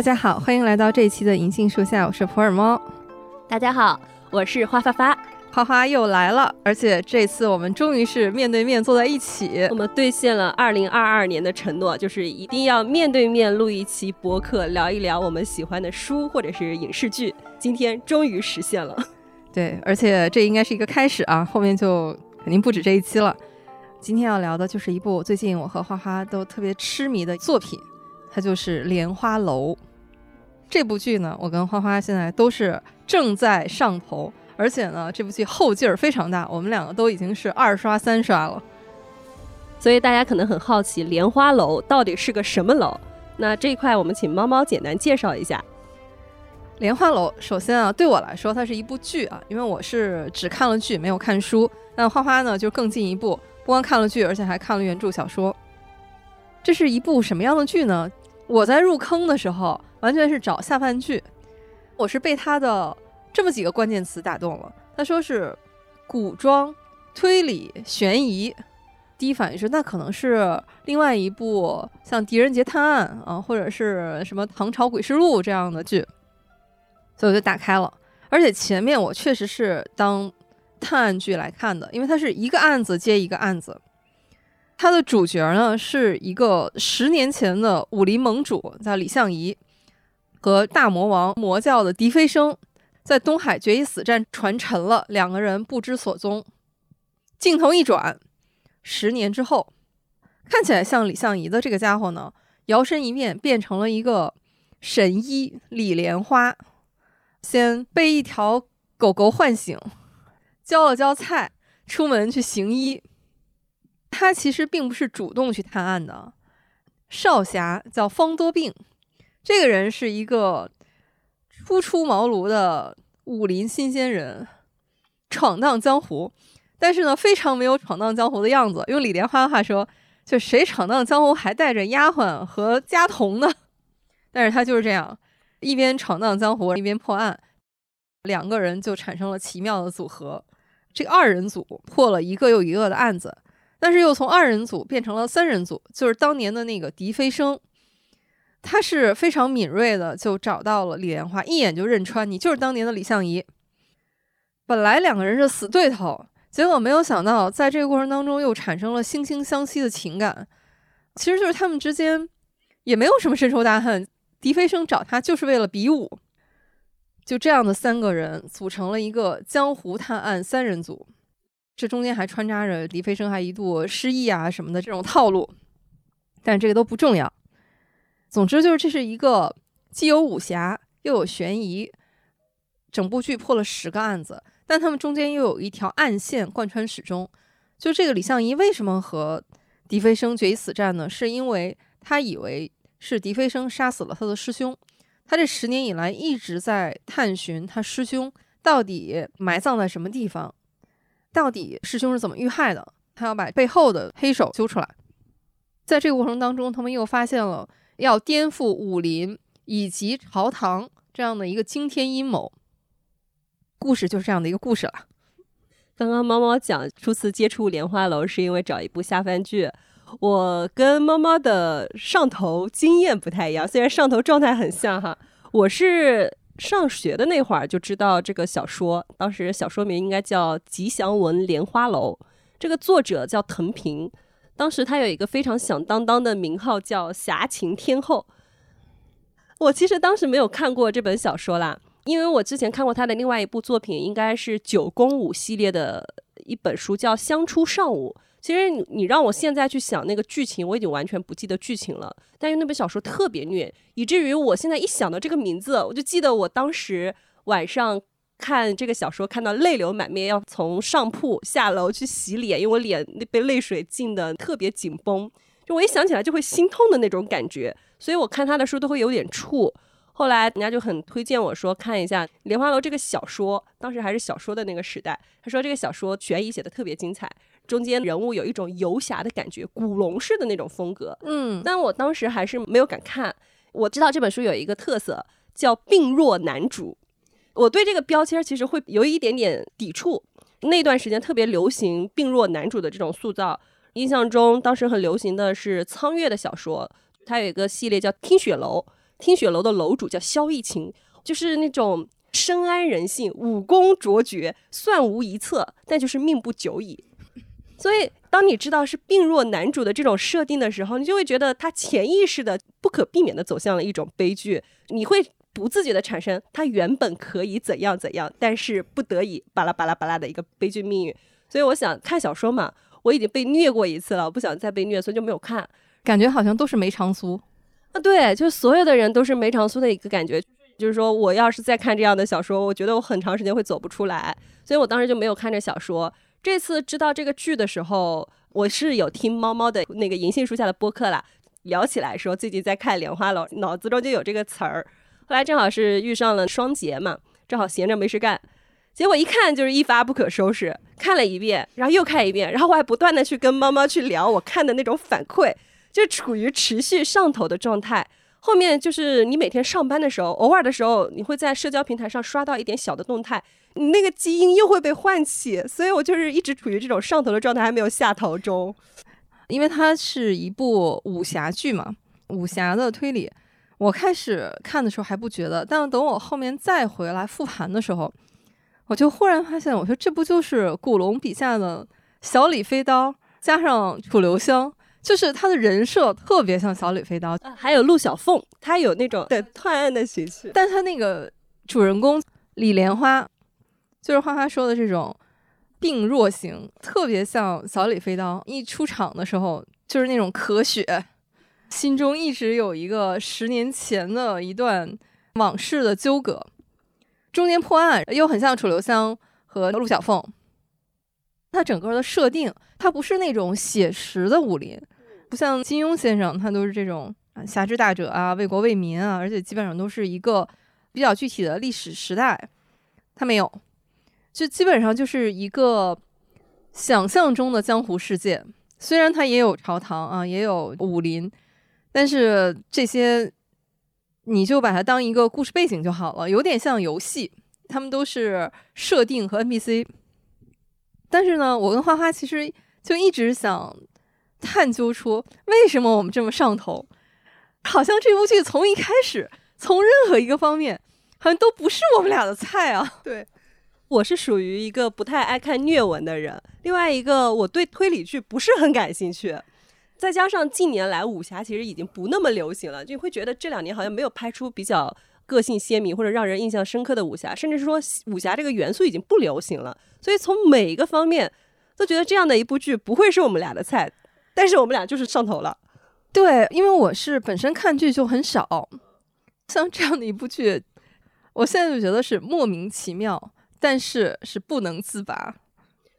大家好，欢迎来到这一期的银杏树下，我是普洱猫。大家好，我是花发发，花花又来了，而且这次我们终于是面对面坐在一起，我们兑现了二零二二年的承诺，就是一定要面对面录一期博客，聊一聊我们喜欢的书或者是影视剧。今天终于实现了，对，而且这应该是一个开始啊，后面就肯定不止这一期了。今天要聊的就是一部最近我和花花都特别痴迷的作品。它就是《莲花楼》这部剧呢，我跟花花现在都是正在上头，而且呢，这部剧后劲儿非常大，我们两个都已经是二刷三刷了。所以大家可能很好奇，《莲花楼》到底是个什么楼？那这一块我们请猫猫简单介绍一下。《莲花楼》首先啊，对我来说它是一部剧啊，因为我是只看了剧没有看书。那花花呢，就更进一步，不光看了剧，而且还看了原著小说。这是一部什么样的剧呢？我在入坑的时候，完全是找下饭剧。我是被他的这么几个关键词打动了。他说是古装、推理、悬疑。第一反应是那可能是另外一部像《狄仁杰探案》啊，或者是什么《唐朝诡事录》这样的剧。所以我就打开了，而且前面我确实是当探案剧来看的，因为它是一个案子接一个案子。它的主角呢是一个十年前的武林盟主，叫李相夷，和大魔王魔教的狄飞升在东海决一死战船沉了，两个人不知所踪。镜头一转，十年之后，看起来像李相夷的这个家伙呢，摇身一变变成了一个神医李莲花，先被一条狗狗唤醒，浇了浇菜，出门去行医。他其实并不是主动去探案的，少侠叫方多病，这个人是一个初出茅庐的武林新鲜人，闯荡江湖，但是呢，非常没有闯荡江湖的样子。用李莲花的话说，就谁闯荡江湖还带着丫鬟和家童呢？但是他就是这样，一边闯荡江湖一边破案，两个人就产生了奇妙的组合。这个二人组破了一个又一个的案子。但是又从二人组变成了三人组，就是当年的那个狄飞升，他是非常敏锐的，就找到了李莲花，一眼就认穿你就是当年的李相夷。本来两个人是死对头，结果没有想到，在这个过程当中又产生了惺惺相惜的情感。其实就是他们之间也没有什么深仇大恨，狄飞升找他就是为了比武。就这样的三个人组成了一个江湖探案三人组。这中间还穿插着李飞升还一度失忆啊什么的这种套路，但这个都不重要。总之就是这是一个既有武侠又有悬疑，整部剧破了十个案子，但他们中间又有一条暗线贯穿始终。就这个李相夷为什么和狄飞生决一死战呢？是因为他以为是狄飞生杀死了他的师兄，他这十年以来一直在探寻他师兄到底埋葬在什么地方。到底师兄是怎么遇害的？他要把背后的黑手揪出来。在这个过程当中，他们又发现了要颠覆武林以及朝堂这样的一个惊天阴谋。故事就是这样的一个故事了。刚刚猫猫讲初次接触莲花楼是因为找一部下饭剧。我跟猫猫的上头经验不太一样，虽然上头状态很像哈，我是。上学的那会儿就知道这个小说，当时小说名应该叫《吉祥文莲花楼》，这个作者叫藤平，当时他有一个非常响当当的名号叫侠情天后。我其实当时没有看过这本小说啦，因为我之前看过他的另外一部作品，应该是九宫舞系列的一本书，叫《相出上午》。其实你让我现在去想那个剧情，我已经完全不记得剧情了。但是那本小说特别虐，以至于我现在一想到这个名字，我就记得我当时晚上看这个小说，看到泪流满面，要从上铺下楼去洗脸，因为我脸那被泪水浸的特别紧绷，就我一想起来就会心痛的那种感觉。所以我看他的书都会有点怵。后来人家就很推荐我说看一下《莲花楼》这个小说，当时还是小说的那个时代。他说这个小说悬疑写的特别精彩。中间人物有一种游侠的感觉，古龙式的那种风格。嗯，但我当时还是没有敢看。我知道这本书有一个特色叫病弱男主，我对这个标签其实会有一点点抵触。那段时间特别流行病弱男主的这种塑造，印象中当时很流行的是苍月的小说，它有一个系列叫《听雪楼》，听雪楼的楼主叫萧逸晴，就是那种深谙人性、武功卓绝、算无一策，但就是命不久矣。所以，当你知道是病弱男主的这种设定的时候，你就会觉得他潜意识的不可避免的走向了一种悲剧。你会不自觉的产生他原本可以怎样怎样，但是不得已巴拉巴拉巴拉的一个悲剧命运。所以，我想看小说嘛，我已经被虐过一次了，我不想再被虐，所以就没有看。感觉好像都是梅长苏啊，对，就所有的人都是梅长苏的一个感觉。就是说我要是再看这样的小说，我觉得我很长时间会走不出来，所以我当时就没有看这小说。这次知道这个剧的时候，我是有听猫猫的那个银杏树下的播客啦，聊起来说最近在看《莲花楼》，脑子中就有这个词儿。后来正好是遇上了双节嘛，正好闲着没事干，结果一看就是一发不可收拾，看了一遍，然后又看一遍，然后我还不断的去跟猫猫去聊我看的那种反馈，就处于持续上头的状态。后面就是你每天上班的时候，偶尔的时候，你会在社交平台上刷到一点小的动态。你那个基因又会被唤起，所以我就是一直处于这种上头的状态，还没有下头中。因为它是一部武侠剧嘛，武侠的推理。我开始看的时候还不觉得，但等我后面再回来复盘的时候，我就忽然发现，我说这不就是古龙笔下的小李飞刀加上楚留香，就是他的人设特别像小李飞刀。还有陆小凤，他有那种对探案的喜气，但他那个主人公李莲花。就是花花说的这种病弱型，特别像小李飞刀。一出场的时候就是那种咳血，心中一直有一个十年前的一段往事的纠葛。中间破案又很像楚留香和陆小凤。他整个的设定，他不是那种写实的武林，不像金庸先生，他都是这种啊侠之大者啊，为国为民啊，而且基本上都是一个比较具体的历史时代。他没有。就基本上就是一个想象中的江湖世界，虽然它也有朝堂啊，也有武林，但是这些你就把它当一个故事背景就好了，有点像游戏，他们都是设定和 NPC。但是呢，我跟花花其实就一直想探究出为什么我们这么上头，好像这部剧从一开始，从任何一个方面，好像都不是我们俩的菜啊。对。我是属于一个不太爱看虐文的人，另外一个我对推理剧不是很感兴趣，再加上近年来武侠其实已经不那么流行了，就会觉得这两年好像没有拍出比较个性鲜明或者让人印象深刻的武侠，甚至是说武侠这个元素已经不流行了，所以从每一个方面都觉得这样的一部剧不会是我们俩的菜，但是我们俩就是上头了。对，因为我是本身看剧就很少，像这样的一部剧，我现在就觉得是莫名其妙。但是是不能自拔，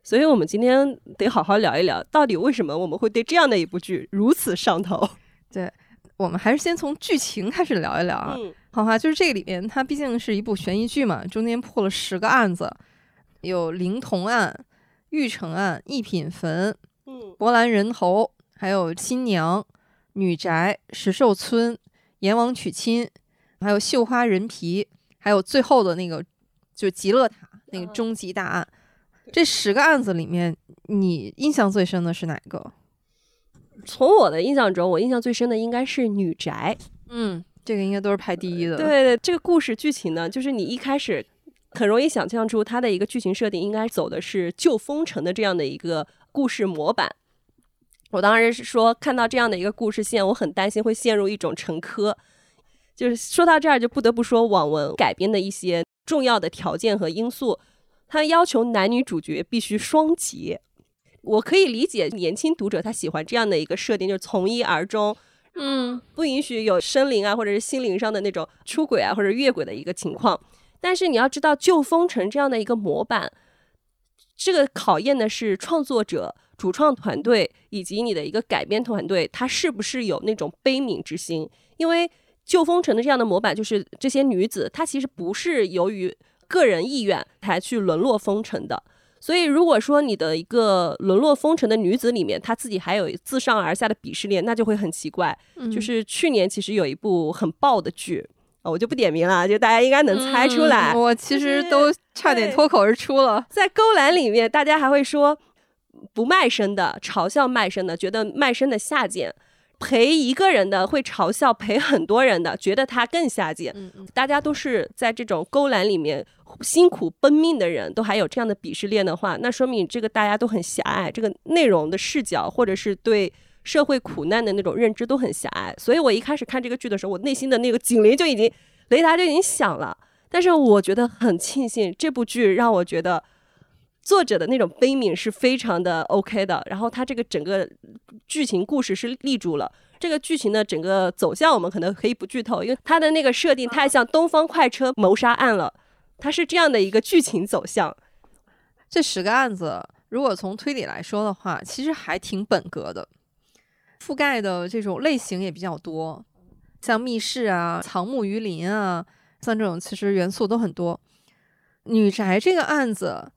所以我们今天得好好聊一聊，到底为什么我们会对这样的一部剧如此上头？对，我们还是先从剧情开始聊一聊啊。好哈，就是这个里面，它毕竟是一部悬疑剧嘛，中间破了十个案子，有灵童案、玉成案、一品坟、嗯，博兰人头，还有新娘、女宅、石寿村、阎王娶亲，还有绣花人皮，还有最后的那个就极乐塔。那个终极大案，这十个案子里面，你印象最深的是哪一个？从我的印象中，我印象最深的应该是女宅。嗯，这个应该都是排第一的。对对，这个故事剧情呢，就是你一开始很容易想象出它的一个剧情设定，应该走的是旧封城的这样的一个故事模板。我当时是说，看到这样的一个故事线，我很担心会陷入一种沉疴。就是说到这儿，就不得不说网文改编的一些。重要的条件和因素，他要求男女主角必须双结。我可以理解年轻读者他喜欢这样的一个设定，就是从一而终，嗯，不允许有生灵啊或者是心灵上的那种出轨啊或者越轨的一个情况。但是你要知道，旧风城这样的一个模板，这个考验的是创作者、主创团队以及你的一个改编团队，他是不是有那种悲悯之心，因为。旧风城的这样的模板，就是这些女子，她其实不是由于个人意愿才去沦落风尘的。所以，如果说你的一个沦落风尘的女子里面，她自己还有自上而下的鄙视链，那就会很奇怪。就是去年其实有一部很爆的剧啊，我就不点名了，就大家应该能猜出来。我其实都差点脱口而出了。在勾栏里面，大家还会说不卖身的，嘲笑卖身的，觉得卖身的下贱。陪一个人的会嘲笑陪很多人的，觉得他更下贱。嗯嗯，大家都是在这种勾栏里面辛苦奔命的人，都还有这样的鄙视链的话，那说明这个大家都很狭隘，这个内容的视角或者是对社会苦难的那种认知都很狭隘。所以我一开始看这个剧的时候，我内心的那个警铃就已经雷达就已经响了。但是我觉得很庆幸，这部剧让我觉得作者的那种悲悯是非常的 OK 的。然后他这个整个剧情故事是立住了。这个剧情的整个走向，我们可能可以不剧透，因为它的那个设定太像《东方快车谋杀案》了。它是这样的一个剧情走向。这十个案子，如果从推理来说的话，其实还挺本格的，覆盖的这种类型也比较多，像密室啊、藏木鱼林啊，像这种其实元素都很多。女宅这个案子，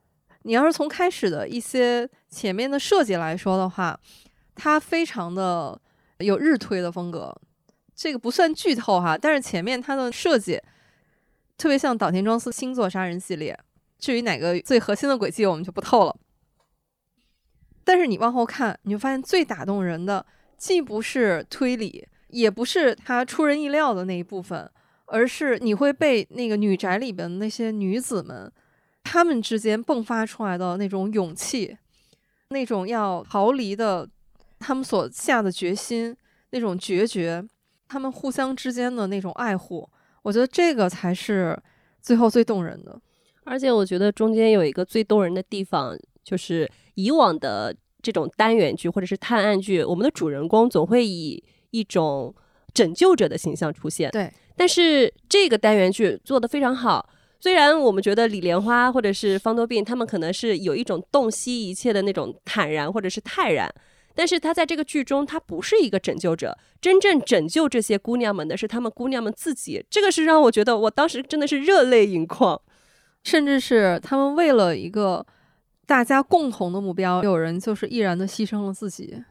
你要是从开始的一些前面的设计来说的话，它非常的。有日推的风格，这个不算剧透哈，但是前面它的设计特别像岛田庄司星座杀人系列。至于哪个最核心的轨迹，我们就不透了。但是你往后看，你就发现最打动人的，既不是推理，也不是它出人意料的那一部分，而是你会被那个女宅里边那些女子们，她们之间迸发出来的那种勇气，那种要逃离的。他们所下的决心，那种决绝，他们互相之间的那种爱护，我觉得这个才是最后最动人的。而且我觉得中间有一个最动人的地方，就是以往的这种单元剧或者是探案剧，我们的主人公总会以一种拯救者的形象出现。对，但是这个单元剧做得非常好。虽然我们觉得李莲花或者是方多病他们可能是有一种洞悉一切的那种坦然或者是泰然。但是他在这个剧中，他不是一个拯救者，真正拯救这些姑娘们的是他们姑娘们自己。这个是让我觉得，我当时真的是热泪盈眶，甚至是他们为了一个大家共同的目标，有人就是毅然的牺牲了自己。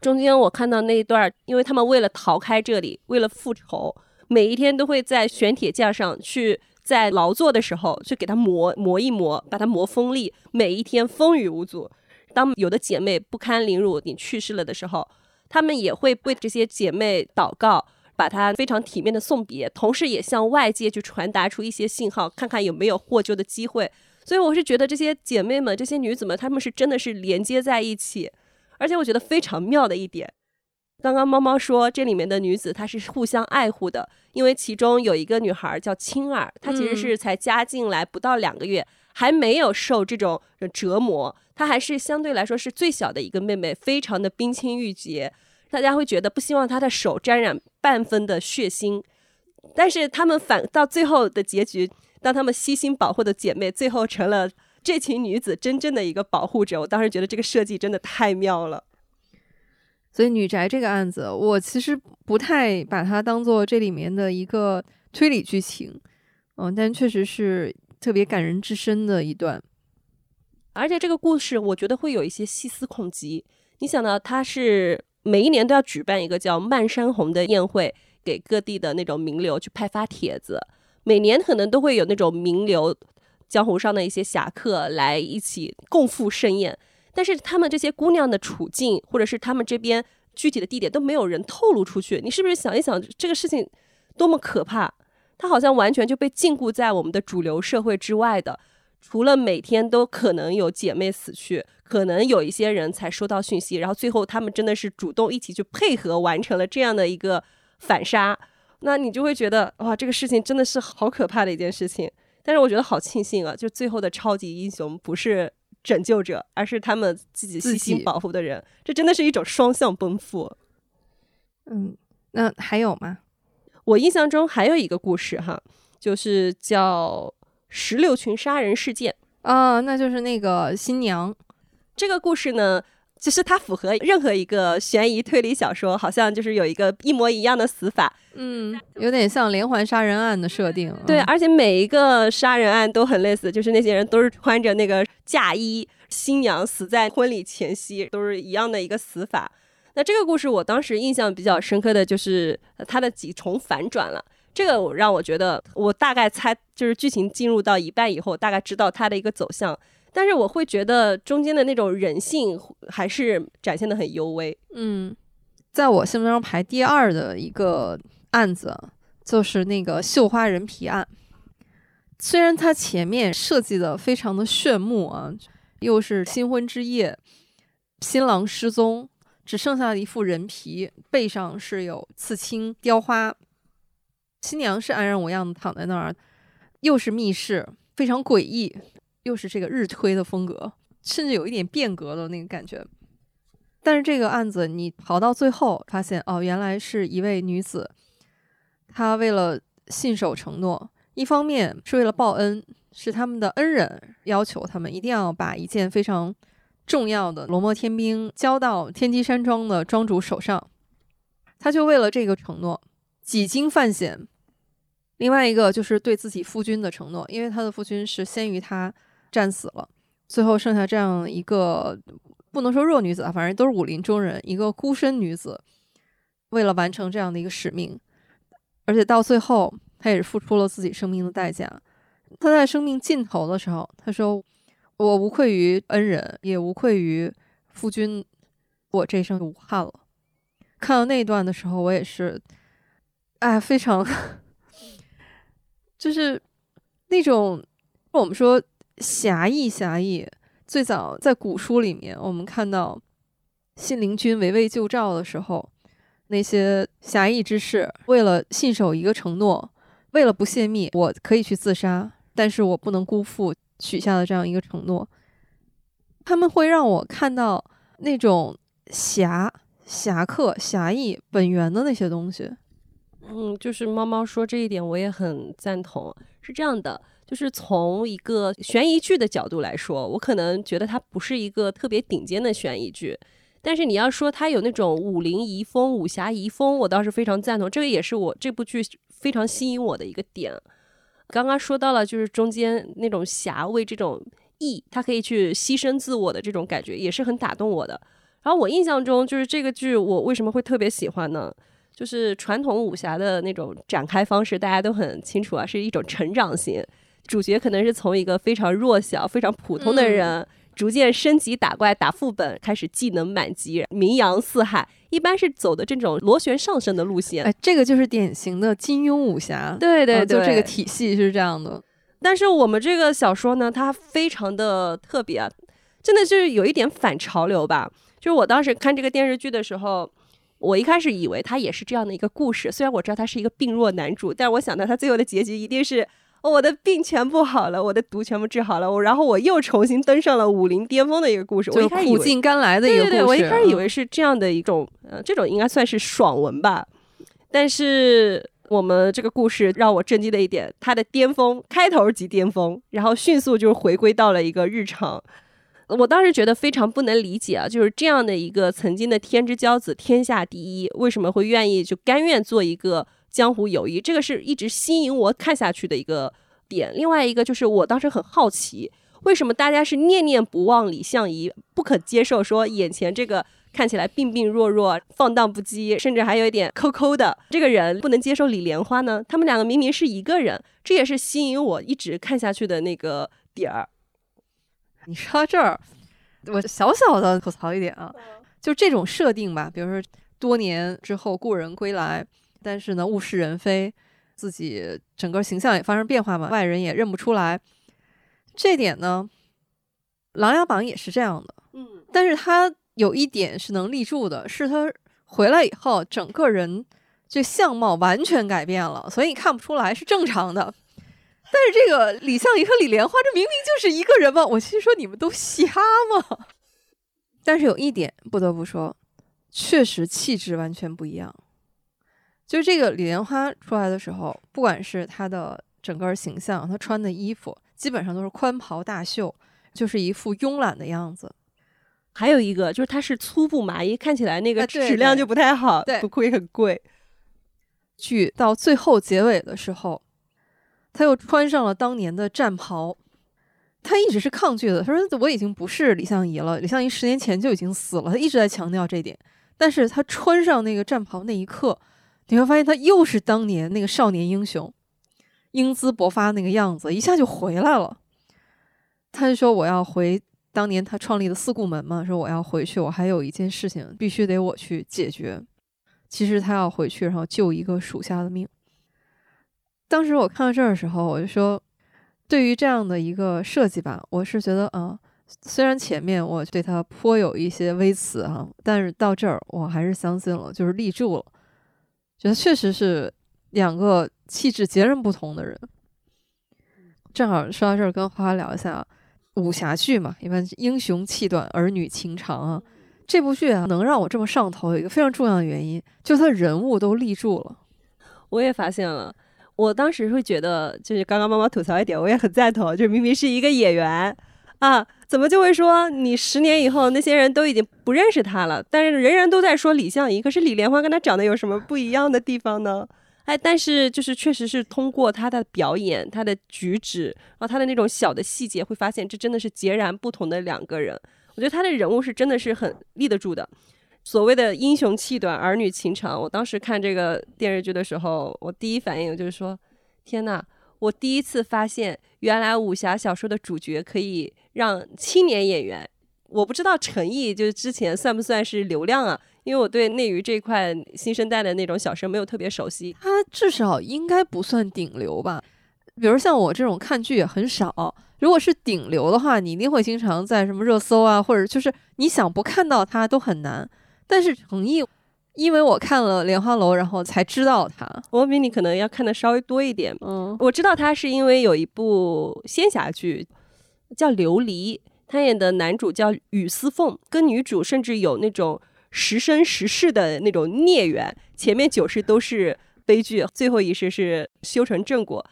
中间我看到那一段，因为他们为了逃开这里，为了复仇，每一天都会在玄铁架上去，在劳作的时候去给它磨磨一磨，把它磨锋利，每一天风雨无阻。当有的姐妹不堪凌辱，你去世了的时候，她们也会为这些姐妹祷告，把她非常体面的送别，同时也向外界去传达出一些信号，看看有没有获救的机会。所以我是觉得这些姐妹们、这些女子们，她们是真的是连接在一起。而且我觉得非常妙的一点，刚刚猫猫说这里面的女子她是互相爱护的，因为其中有一个女孩叫青儿，她其实是才加进来不到两个月。还没有受这种折磨，她还是相对来说是最小的一个妹妹，非常的冰清玉洁。大家会觉得不希望她的手沾染半分的血腥，但是他们反到最后的结局，当他们悉心保护的姐妹，最后成了这群女子真正的一个保护者。我当时觉得这个设计真的太妙了。所以女宅这个案子，我其实不太把它当做这里面的一个推理剧情，嗯，但确实是。特别感人至深的一段，而且这个故事我觉得会有一些细思恐极。你想到他是每一年都要举办一个叫“漫山红”的宴会，给各地的那种名流去派发帖子，每年可能都会有那种名流、江湖上的一些侠客来一起共赴盛宴。但是他们这些姑娘的处境，或者是他们这边具体的地点都没有人透露出去。你是不是想一想这个事情多么可怕？他好像完全就被禁锢在我们的主流社会之外的，除了每天都可能有姐妹死去，可能有一些人才收到讯息，然后最后他们真的是主动一起去配合完成了这样的一个反杀，那你就会觉得哇，这个事情真的是好可怕的一件事情。但是我觉得好庆幸啊，就最后的超级英雄不是拯救者，而是他们自己细心保护的人，这真的是一种双向奔赴。嗯，那还有吗？我印象中还有一个故事哈，就是叫石榴裙杀人事件啊，那就是那个新娘。这个故事呢，其实它符合任何一个悬疑推理小说，好像就是有一个一模一样的死法，嗯，有点像连环杀人案的设定。对，而且每一个杀人案都很类似，就是那些人都是穿着那个嫁衣，新娘死在婚礼前夕，都是一样的一个死法。那这个故事我当时印象比较深刻的就是它的几重反转了，这个让我觉得我大概猜就是剧情进入到一半以后，大概知道它的一个走向，但是我会觉得中间的那种人性还是展现的很幽微。嗯，在我心目中排第二的一个案子，就是那个绣花人皮案。虽然它前面设计的非常的炫目啊，又是新婚之夜，新郎失踪，只剩下了一副人皮，背上是有刺青雕花，新娘是安然无恙的躺在那儿，又是密室，非常诡异，又是这个日推的风格，甚至有一点变革的那个感觉。但是这个案子你跑到最后，发现哦，原来是一位女子，他为了信守承诺。一方面是为了报恩，是他们的恩人要求他们一定要把一件非常重要的罗摩天兵交到天机山庄的庄主手上，他就为了这个承诺几经犯险。另外一个就是对自己夫君的承诺，因为他的夫君是先于他战死了，最后剩下这样一个不能说弱女子啊，反正都是武林中人，一个孤身女子，为了完成这样的一个使命，而且到最后。他也是付出了自己生命的代价。他在生命尽头的时候，他说：“我无愧于恩人，也无愧于夫君，我这一生无憾了。”看到那一段的时候，我也是，哎，非常，就是那种我们说侠义，侠义。最早在古书里面，我们看到信陵君围魏救赵的时候，那些侠义之士为了信守一个承诺。为了不泄密，我可以去自杀，但是我不能辜负许下的这样一个承诺。他们会让我看到那种侠、侠客、侠义本源的那些东西。嗯，就是猫猫说这一点，我也很赞同。是这样的，就是从一个悬疑剧的角度来说，我可能觉得它不是一个特别顶尖的悬疑剧，但是你要说它有那种武林遗风、武侠遗风，我倒是非常赞同。这个也是我这部剧。非常吸引我的一个点，刚刚说到了，就是中间那种侠为这种义，他可以去牺牲自我的这种感觉，也是很打动我的。然后我印象中，就是这个剧我为什么会特别喜欢呢？就是传统武侠的那种展开方式，大家都很清楚啊，是一种成长型，主角可能是从一个非常弱小、非常普通的人。逐渐升级打怪打副本，开始技能满级，名扬四海。一般是走的这种螺旋上升的路线。哎，这个就是典型的金庸武侠。对对对，就这个体系是这样的。但是我们这个小说呢，它非常的特别，啊，真的就是有一点反潮流吧。就是我当时看这个电视剧的时候，我一开始以为它也是这样的一个故事。虽然我知道他是一个病弱男主，但我想到他最后的结局一定是。我的病全部好了，我的毒全部治好了，我然后我又重新登上了武林巅峰的一个故事。我一开始苦尽甘来的一个故事。对对对，我一开始以为是这样的一种，呃，这种应该算是爽文吧。但是我们这个故事让我震惊的一点，它的巅峰开头即巅峰，然后迅速就回归到了一个日常。我当时觉得非常不能理解啊，就是这样的一个曾经的天之骄子，天下第一，为什么会愿意就甘愿做一个？江湖友谊，这个是一直吸引我看下去的一个点。另外一个就是，我当时很好奇，为什么大家是念念不忘李相夷，不可接受说眼前这个看起来病病弱弱、放荡不羁，甚至还有一点抠抠的这个人，不能接受李莲花呢？他们两个明明是一个人，这也是吸引我一直看下去的那个点儿。你说到这儿，我小小的吐槽一点啊，就这种设定吧，比如说多年之后故人归来。但是呢，物是人非，自己整个形象也发生变化嘛，外人也认不出来。这点呢，《琅琊榜》也是这样的。嗯，但是他有一点是能立住的，是他回来以后，整个人这相貌完全改变了，所以你看不出来是正常的。但是这个李相夷和李莲花，这明明就是一个人嘛！我心说你们都瞎吗？但是有一点不得不说，确实气质完全不一样。就是这个李莲花出来的时候，不管是她的整个形象，她穿的衣服基本上都是宽袍大袖，就是一副慵懒的样子。还有一个就是她是粗布麻衣，看起来那个质量就不太好，对不会很贵。剧到最后结尾的时候，他又穿上了当年的战袍。他一直是抗拒的，他说我已经不是李相夷了，李相夷十年前就已经死了，他一直在强调这点。但是他穿上那个战袍那一刻。你会发现他又是当年那个少年英雄，英姿勃发那个样子，一下就回来了。他就说：“我要回当年他创立的四顾门嘛，说我要回去，我还有一件事情必须得我去解决。”其实他要回去，然后救一个属下的命。当时我看到这儿的时候，我就说，对于这样的一个设计吧，我是觉得啊，虽然前面我对他颇有一些微词啊，但是到这儿我还是相信了，就是立住了，觉得确实是两个气质截然不同的人。正好说到这儿，跟花花聊一下武侠剧嘛，一般英雄气短，儿女情长啊。这部剧啊，能让我这么上头，一个非常重要的原因，就是他人物都立住了。我也发现了。我当时会觉得，就是刚刚妈妈吐槽一点，我也很赞同。就是明明是一个演员啊，怎么就会说你十年以后那些人都已经不认识他了？但是人人都在说李相夷，可是李莲花跟他长得有什么不一样的地方呢？哎，但是就是确实是通过他的表演、他的举止，然后他的那种小的细节，会发现这真的是截然不同的两个人。我觉得他的人物是真的是很立得住的。所谓的英雄气短，儿女情长。我当时看这个电视剧的时候，我第一反应就是说：天呐，我第一次发现，原来武侠小说的主角可以让青年演员。我不知道陈毅就是之前算不算是流量啊？因为我对内娱这块新生代的那种小生没有特别熟悉。他至少应该不算顶流吧？比如像我这种看剧也很少，如果是顶流的话，你一定会经常在什么热搜啊，或者就是你想不看到他都很难。但是程毅，因为我看了《莲花楼》，然后才知道他。我比你可能要看的稍微多一点。嗯，我知道他是因为有一部仙侠剧叫《琉璃》，他演的男主叫雨丝凤，跟女主甚至有那种十生十世的那种孽缘。前面九世都是悲剧，最后一世是修成正果。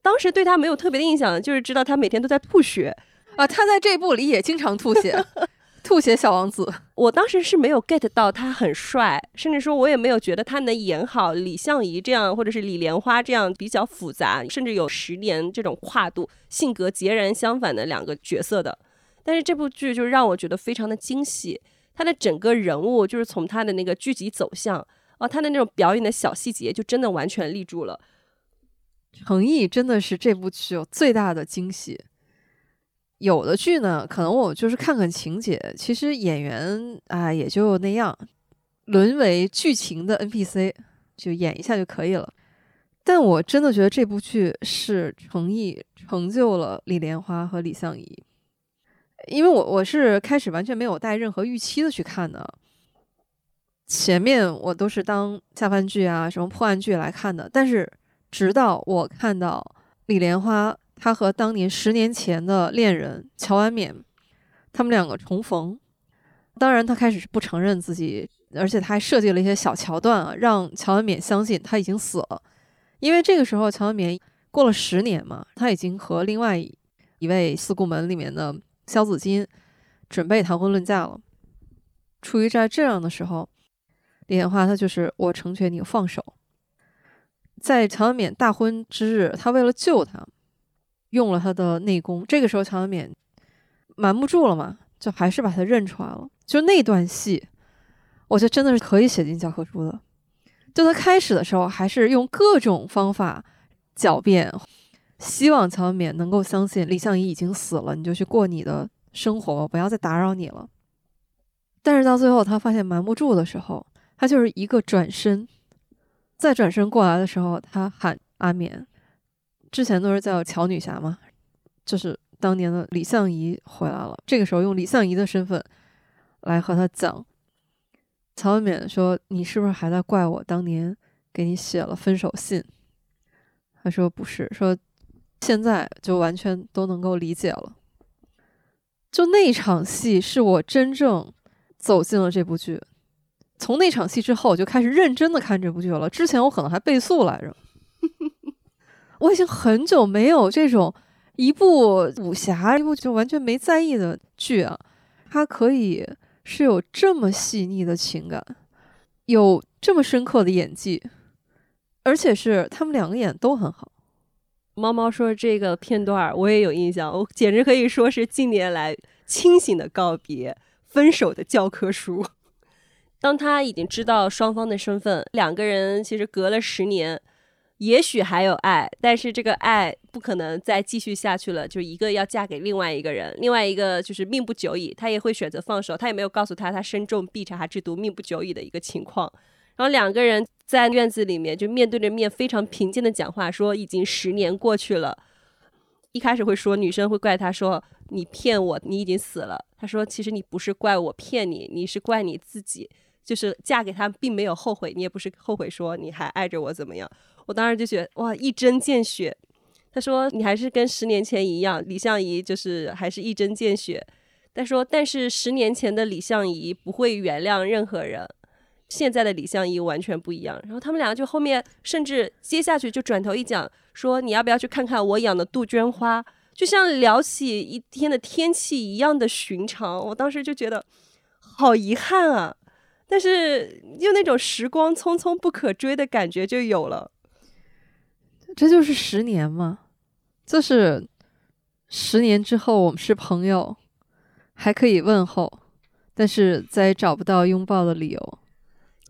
当时对他没有特别的印象，就是知道他每天都在吐血啊。他在这部里也经常吐血。吐血小王子，我当时是没有 get 到他很帅，甚至说我也没有觉得他能演好李相夷这样，或者是李莲花这样比较复杂，甚至有十年这种跨度，性格截然相反的两个角色的。但是这部剧就让我觉得非常的惊喜，他的整个人物就是从他的那个剧集走向啊，他的那种表演的小细节就真的完全立住了。诚意真的是这部剧最大的惊喜。有的剧呢，可能我就是看看情节，其实演员啊也就那样，沦为剧情的 NPC，就演一下就可以了。但我真的觉得这部剧是诚意成就了李莲花和李相夷，因为我我是开始完全没有带任何预期的去看的，前面我都是当下饭剧啊什么破案剧来看的，但是直到我看到李莲花。他和当年十年前的恋人乔安冕，他们两个重逢。当然，他开始是不承认自己，而且他还设计了一些小桥段啊，让乔安冕相信他已经死了。因为这个时候，乔安冕过了十年嘛，他已经和另外一位四顾门里面的萧子金准备谈婚论嫁了。处于在这样的时候，李莲花他就是我成全你，放手。在乔安冕大婚之日，他为了救他。用了他的内功，这个时候乔安冕瞒不住了嘛，就还是把他认出来了。就那段戏，我觉得真的是可以写进教科书的。就他开始的时候，还是用各种方法狡辩，希望乔安冕能够相信李相夷已经死了，你就去过你的生活，不要再打扰你了。但是到最后，他发现瞒不住的时候，他就是一个转身，再转身过来的时候，他喊阿冕。之前都是叫乔女侠嘛，就是当年的李相夷回来了。这个时候用李相夷的身份来和他讲，乔文冕说：“你是不是还在怪我当年给你写了分手信？”他说：“不是，说现在就完全都能够理解了。”就那场戏是我真正走进了这部剧。从那场戏之后，我就开始认真的看这部剧了。之前我可能还倍速来着。我已经很久没有这种一部武侠一部就完全没在意的剧啊，它可以是有这么细腻的情感，有这么深刻的演技，而且是他们两个演都很好。猫猫说这个片段我也有印象，我简直可以说是近年来清醒的告别，分手的教科书。当他已经知道双方的身份，两个人其实隔了十年。也许还有爱，但是这个爱不可能再继续下去了。就一个要嫁给另外一个人，另外一个就是命不久矣，他也会选择放手。他也没有告诉他他身中必查之毒，命不久矣的一个情况。然后两个人在院子里面就面对着面，非常平静的讲话，说已经十年过去了。一开始会说女生会怪他说你骗我，你已经死了。他说其实你不是怪我骗你，你是怪你自己，就是嫁给他并没有后悔，你也不是后悔说你还爱着我怎么样。我当时就觉得哇一针见血。他说你还是跟十年前一样，李相夷就是还是一针见血。他说但是十年前的李相夷不会原谅任何人。现在的李相夷完全不一样，然后他们两个就后面甚至接下去就转头一讲说你要不要去看看我养的杜鹃花，就像聊起一天的天气一样的寻常。我当时就觉得好遗憾啊，但是又那种时光匆匆不可追的感觉就有了。这就是十年吗？就是十年之后我们是朋友，还可以问候，但是再也找不到拥抱的理由。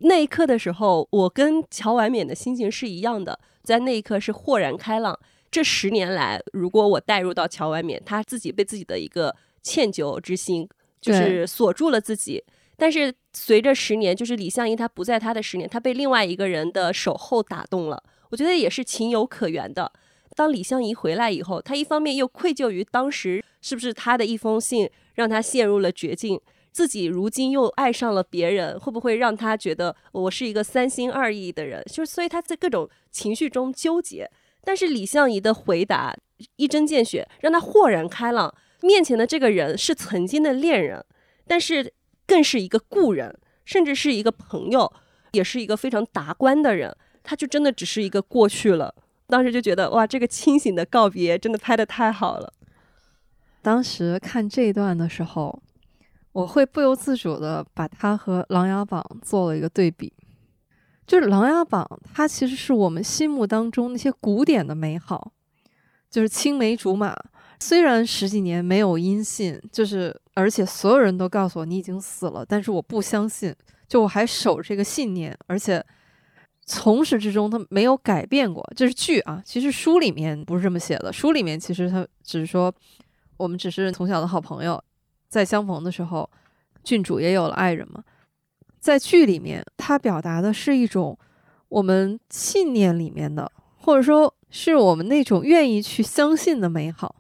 那一刻的时候，我跟乔婉冕的心情是一样的，在那一刻是豁然开朗。这十年来，如果我带入到乔婉冕，她自己被自己的一个歉疚之心，就是锁住了自己。但是随着十年，就是李相夷他不在他的十年，他被另外一个人的守候打动了。我觉得也是情有可原的。当李相夷回来以后，他一方面又愧疚于当时是不是他的一封信让他陷入了绝境。自己如今又爱上了别人，会不会让他觉得我是一个三心二意的人？就是所以他在各种情绪中纠结。但是李相夷的回答一针见血，让他豁然开朗。面前的这个人是曾经的恋人，但是更是一个故人，甚至是一个朋友，也是一个非常达观的人。他就真的只是一个过去了。当时就觉得哇，这个清醒的告别真的拍的太好了。当时看这一段的时候。我会不由自主的把它和《琅琊榜》做了一个对比，就是《琅琊榜》，它其实是我们心目当中那些古典的美好，就是青梅竹马。虽然十几年没有音信，就是而且所有人都告诉我你已经死了，但是我不相信，就我还守这个信念，而且从始至终他没有改变过。这是剧啊，其实书里面不是这么写的，书里面其实他只是说我们只是从小的好朋友。在相逢的时候，郡主也有了爱人嘛。在剧里面，他表达的是一种我们信念里面的，或者说是我们那种愿意去相信的美好。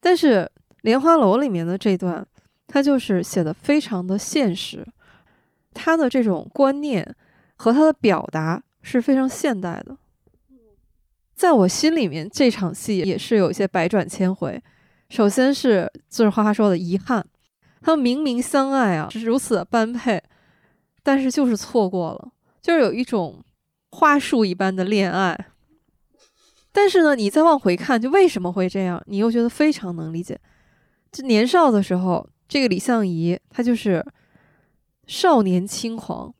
但是《莲花楼》里面的这段，他就是写的非常的现实，他的这种观念和他的表达是非常现代的。在我心里面，这场戏也是有一些百转千回。首先是就是花花说的遗憾，他们明明相爱啊，是如此的般配，但是就是错过了，就是有一种花束一般的恋爱。但是呢，你再往回看，就为什么会这样，你又觉得非常能理解。就年少的时候，这个李相夷他就是少年轻狂，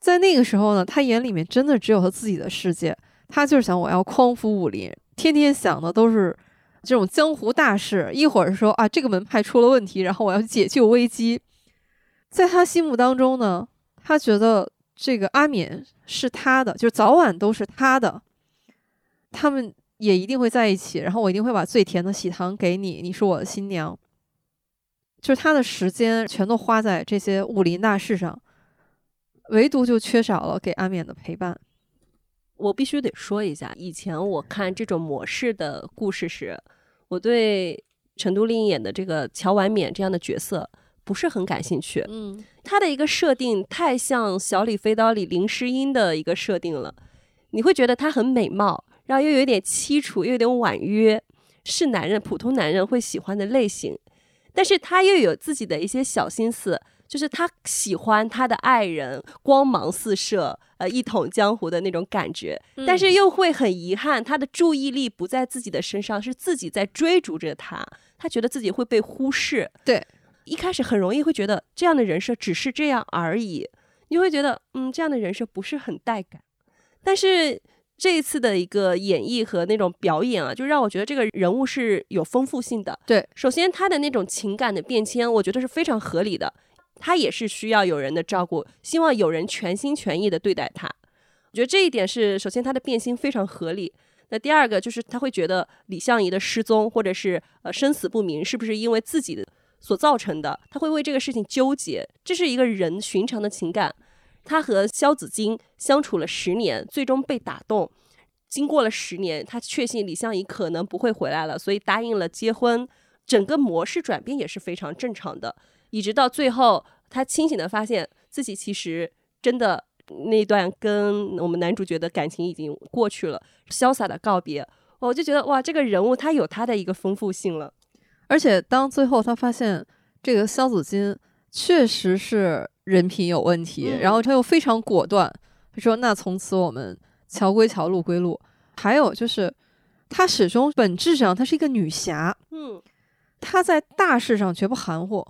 在那个时候呢，他眼里面真的只有他自己的世界，他就是想我要匡扶武林，天天想的都是。这种江湖大事，一会儿说啊，这个门派出了问题，然后我要解救危机。在他心目当中呢，他觉得这个阿敏是他的，就是早晚都是他的，他们也一定会在一起。然后我一定会把最甜的喜糖给你，你是我的新娘。就是他的时间全都花在这些武林大事上，唯独就缺少了给阿冕的陪伴。我必须得说一下，以前我看这种模式的故事时，我对陈都灵演的这个乔婉冕这样的角色不是很感兴趣。嗯，他的一个设定太像《小李飞刀》里林诗音的一个设定了，你会觉得她很美貌，然后又有点凄楚，又有点婉约，是男人普通男人会喜欢的类型，但是他又有自己的一些小心思。就是他喜欢他的爱人光芒四射，呃，一统江湖的那种感觉，但是又会很遗憾，他的注意力不在自己的身上，是自己在追逐着他，他觉得自己会被忽视。对，一开始很容易会觉得这样的人设只是这样而已，你会觉得，嗯，这样的人设不是很带感。但是这一次的一个演绎和那种表演啊，就让我觉得这个人物是有丰富性的。对，首先他的那种情感的变迁，我觉得是非常合理的。他也是需要有人的照顾，希望有人全心全意的对待他。我觉得这一点是，首先他的变心非常合理。那第二个就是他会觉得李相夷的失踪或者是呃生死不明，是不是因为自己所造成的？他会为这个事情纠结，这是一个人寻常的情感。他和萧子衿相处了十年，最终被打动。经过了十年，他确信李相夷可能不会回来了，所以答应了结婚。整个模式转变也是非常正常的，一直到最后，他清醒的发现自己其实真的那段跟我们男主角的感情已经过去了，潇洒的告别。我就觉得哇，这个人物他有他的一个丰富性了。而且当最后他发现这个萧子金确实是人品有问题，然后他又非常果断，他说：“那从此我们桥归桥，路归路。”还有就是，她始终本质上她是一个女侠，嗯。她在大事上绝不含糊，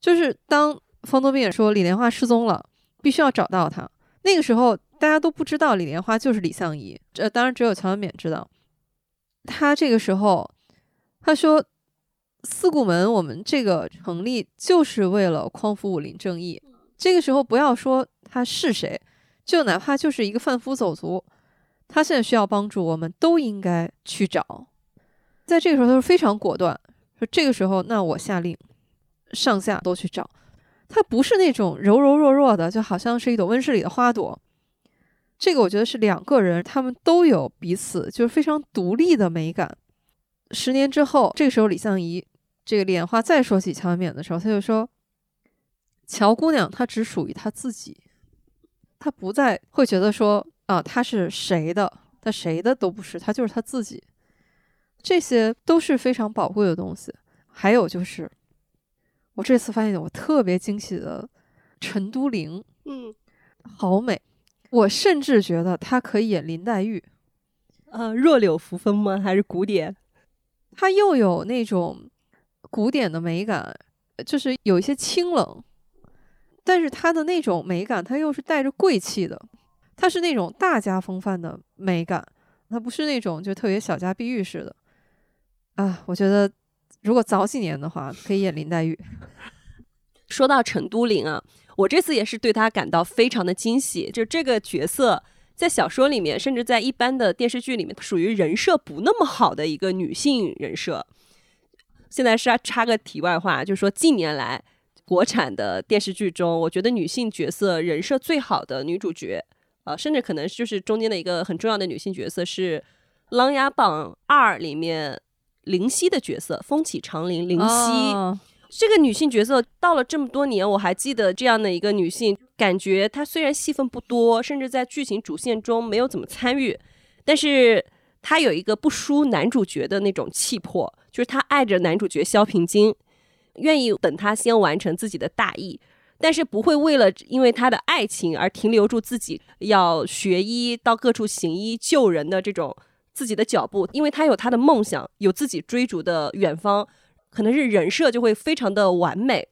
就是当方多斌说李莲花失踪了，必须要找到他。那个时候大家都不知道李莲花就是李相夷，这当然只有乔文冕知道。他这个时候他说：“四顾门，我们这个成立就是为了匡扶武林正义。这个时候不要说他是谁，就哪怕就是一个贩夫走卒，他现在需要帮助，我们都应该去找。在这个时候，他是非常果断。”说这个时候，那我下令，上下都去找。他不是那种柔柔弱弱的，就好像是一朵温室里的花朵。这个我觉得是两个人，他们都有彼此就是非常独立的美感。十年之后，这个时候李相夷这个莲花再说起乔安冕的时候，他就说：“乔姑娘她只属于她自己，她不再会觉得说啊，她是谁的，她谁的都不是，她就是她自己。”这些都是非常宝贵的东西。还有就是，我这次发现我特别惊喜的陈都灵，嗯，好美。我甚至觉得她可以演林黛玉。呃，弱柳扶风吗？还是古典？她又有那种古典的美感，就是有一些清冷，但是她的那种美感，她又是带着贵气的。她是那种大家风范的美感，她不是那种就特别小家碧玉似的。啊，我觉得如果早几年的话，可以演林黛玉。说到陈都灵啊，我这次也是对她感到非常的惊喜。就这个角色在小说里面，甚至在一般的电视剧里面，属于人设不那么好的一个女性人设。现在是要插个题外话，就是说近年来国产的电视剧中，我觉得女性角色人设最好的女主角，呃，甚至可能就是中间的一个很重要的女性角色是《琅琊榜二》里面。灵犀的角色，风起长林，灵犀这个女性角色到了这么多年，我还记得这样的一个女性，感觉她虽然戏份不多，甚至在剧情主线中没有怎么参与，但是她有一个不输男主角的那种气魄，就是她爱着男主角萧平金，愿意等他先完成自己的大义，但是不会为了因为他的爱情而停留住自己要学医到各处行医救人的这种。自己的脚步，因为他有他的梦想，有自己追逐的远方，可能是人设就会非常的完美。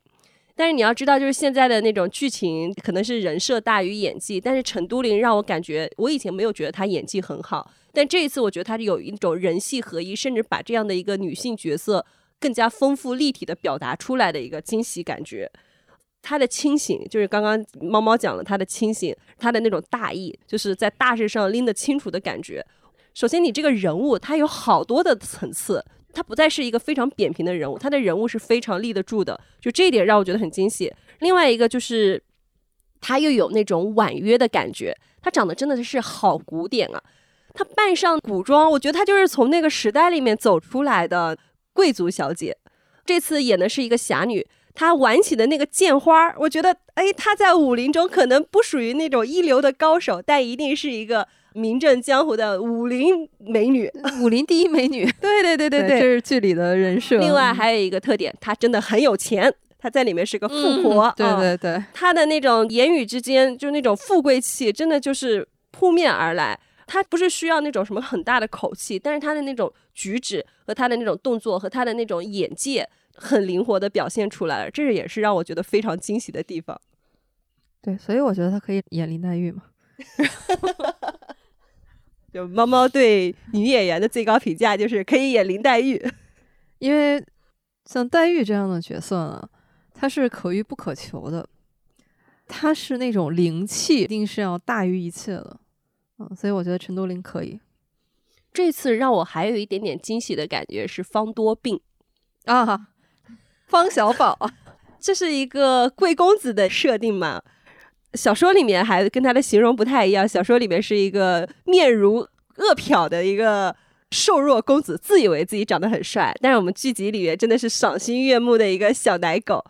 但是你要知道，就是现在的那种剧情，可能是人设大于演技。但是陈都灵让我感觉，我以前没有觉得她演技很好，但这一次我觉得她有一种人戏合一，甚至把这样的一个女性角色更加丰富立体的表达出来的一个惊喜感觉。她的清醒，就是刚刚猫猫讲了她的清醒，她的那种大义，就是在大事上拎得清楚的感觉。首先，你这个人物他有好多的层次，他不再是一个非常扁平的人物，他的人物是非常立得住的，就这一点让我觉得很惊喜。另外一个就是，他又有那种婉约的感觉，他长得真的是好古典啊！他扮上古装，我觉得他就是从那个时代里面走出来的贵族小姐。这次演的是一个侠女，她挽起的那个剑花，我觉得，哎，她在武林中可能不属于那种一流的高手，但一定是一个。名震江湖的武林美女，武林第一美女。对对对对对，这是剧里的人设。另外还有一个特点，她真的很有钱，她在里面是个富婆。对对对，她的那种言语之间，就那种富贵气，真的就是扑面而来。她不是需要那种什么很大的口气，但是她的那种举止和她的那种动作和她的那种眼界，很灵活的表现出来了。这也是让我觉得非常惊喜的地方。对，所以我觉得她可以演林黛玉嘛。就猫猫对女演员的最高评价就是可以演林黛玉，因为像黛玉这样的角色呢，她是可遇不可求的，她是那种灵气一定是要大于一切的，嗯，所以我觉得陈都灵可以。这次让我还有一点点惊喜的感觉是方多病啊，方小宝，这是一个贵公子的设定嘛？小说里面还跟他的形容不太一样，小说里面是一个面如恶殍的一个瘦弱公子，自以为自己长得很帅，但是我们剧集里面真的是赏心悦目的一个小奶狗。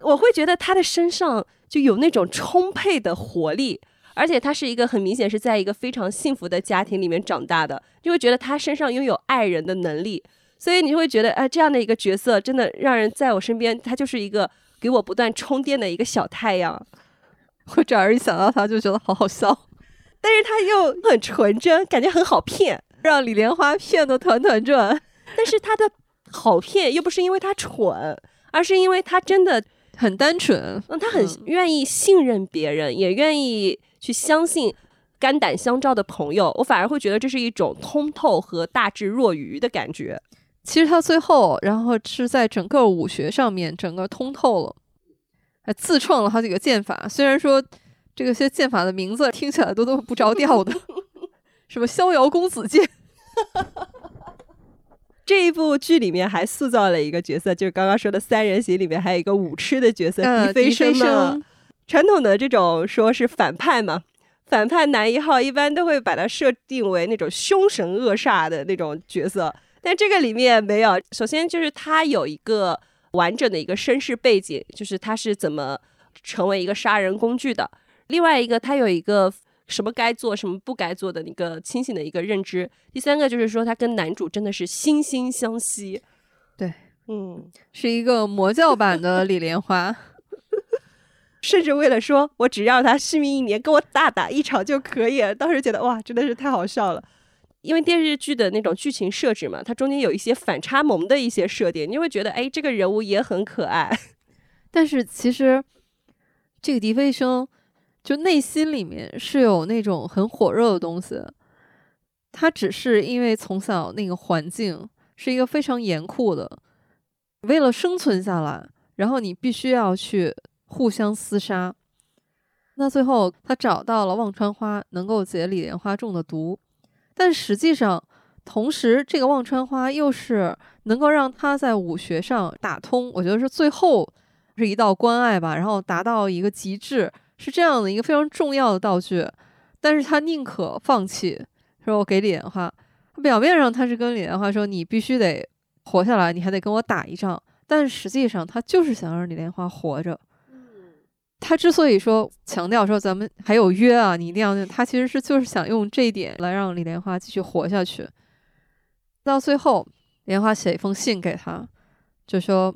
我会觉得他的身上就有那种充沛的活力，而且他是一个很明显是在一个非常幸福的家庭里面长大的，就会觉得他身上拥有爱人的能力，所以你会觉得，哎，这样的一个角色真的让人在我身边，他就是一个给我不断充电的一个小太阳。我转而一想到他就觉得好好笑，但是他又很纯真，感觉很好骗，让李莲花骗得团团转。但是他的好骗又不是因为他蠢，而是因为他真的。很单纯，嗯，他很愿意信任别人，也愿意去相信肝胆相照的朋友。我反而会觉得这是一种通透和大智若愚的感觉。其实他最后，然后是在整个武学上面整个通透了，还自创了好几个剑法。虽然说这个些剑法的名字听起来都都不着调的，什么逍遥公子剑。这一部剧里面还塑造了一个角色，就是刚刚说的三人行里面还有一个舞痴的角色狄飞升。传统的这种说是反派嘛，反派男一号一般都会把它设定为那种凶神恶煞的那种角色，但这个里面没有。首先就是他有一个完整的一个身世背景，就是他是怎么成为一个杀人工具的。另外一个，他有一个。什么该做，什么不该做的一个清醒的一个认知。第三个就是说，他跟男主真的是惺惺相惜。对，嗯，是一个魔教版的李莲花，甚至为了说我只要他续命一年，跟我大打一场就可以了。当时觉得哇，真的是太好笑了。因为电视剧的那种剧情设置嘛，它中间有一些反差萌的一些设定，你会觉得哎，这个人物也很可爱。但是其实这个狄飞生。就内心里面是有那种很火热的东西，他只是因为从小那个环境是一个非常严酷的，为了生存下来，然后你必须要去互相厮杀。那最后他找到了忘川花，能够解李莲花中的毒，但实际上，同时这个忘川花又是能够让他在武学上打通，我觉得是最后是一道关隘吧，然后达到一个极致。是这样的一个非常重要的道具，但是他宁可放弃，说我给李莲花。表面上他是跟李莲花说你必须得活下来，你还得跟我打一仗，但实际上他就是想让李莲花活着。他之所以说强调说咱们还有约啊，你一定要，他其实是就是想用这一点来让李莲花继续活下去。到最后，莲花写一封信给他，就说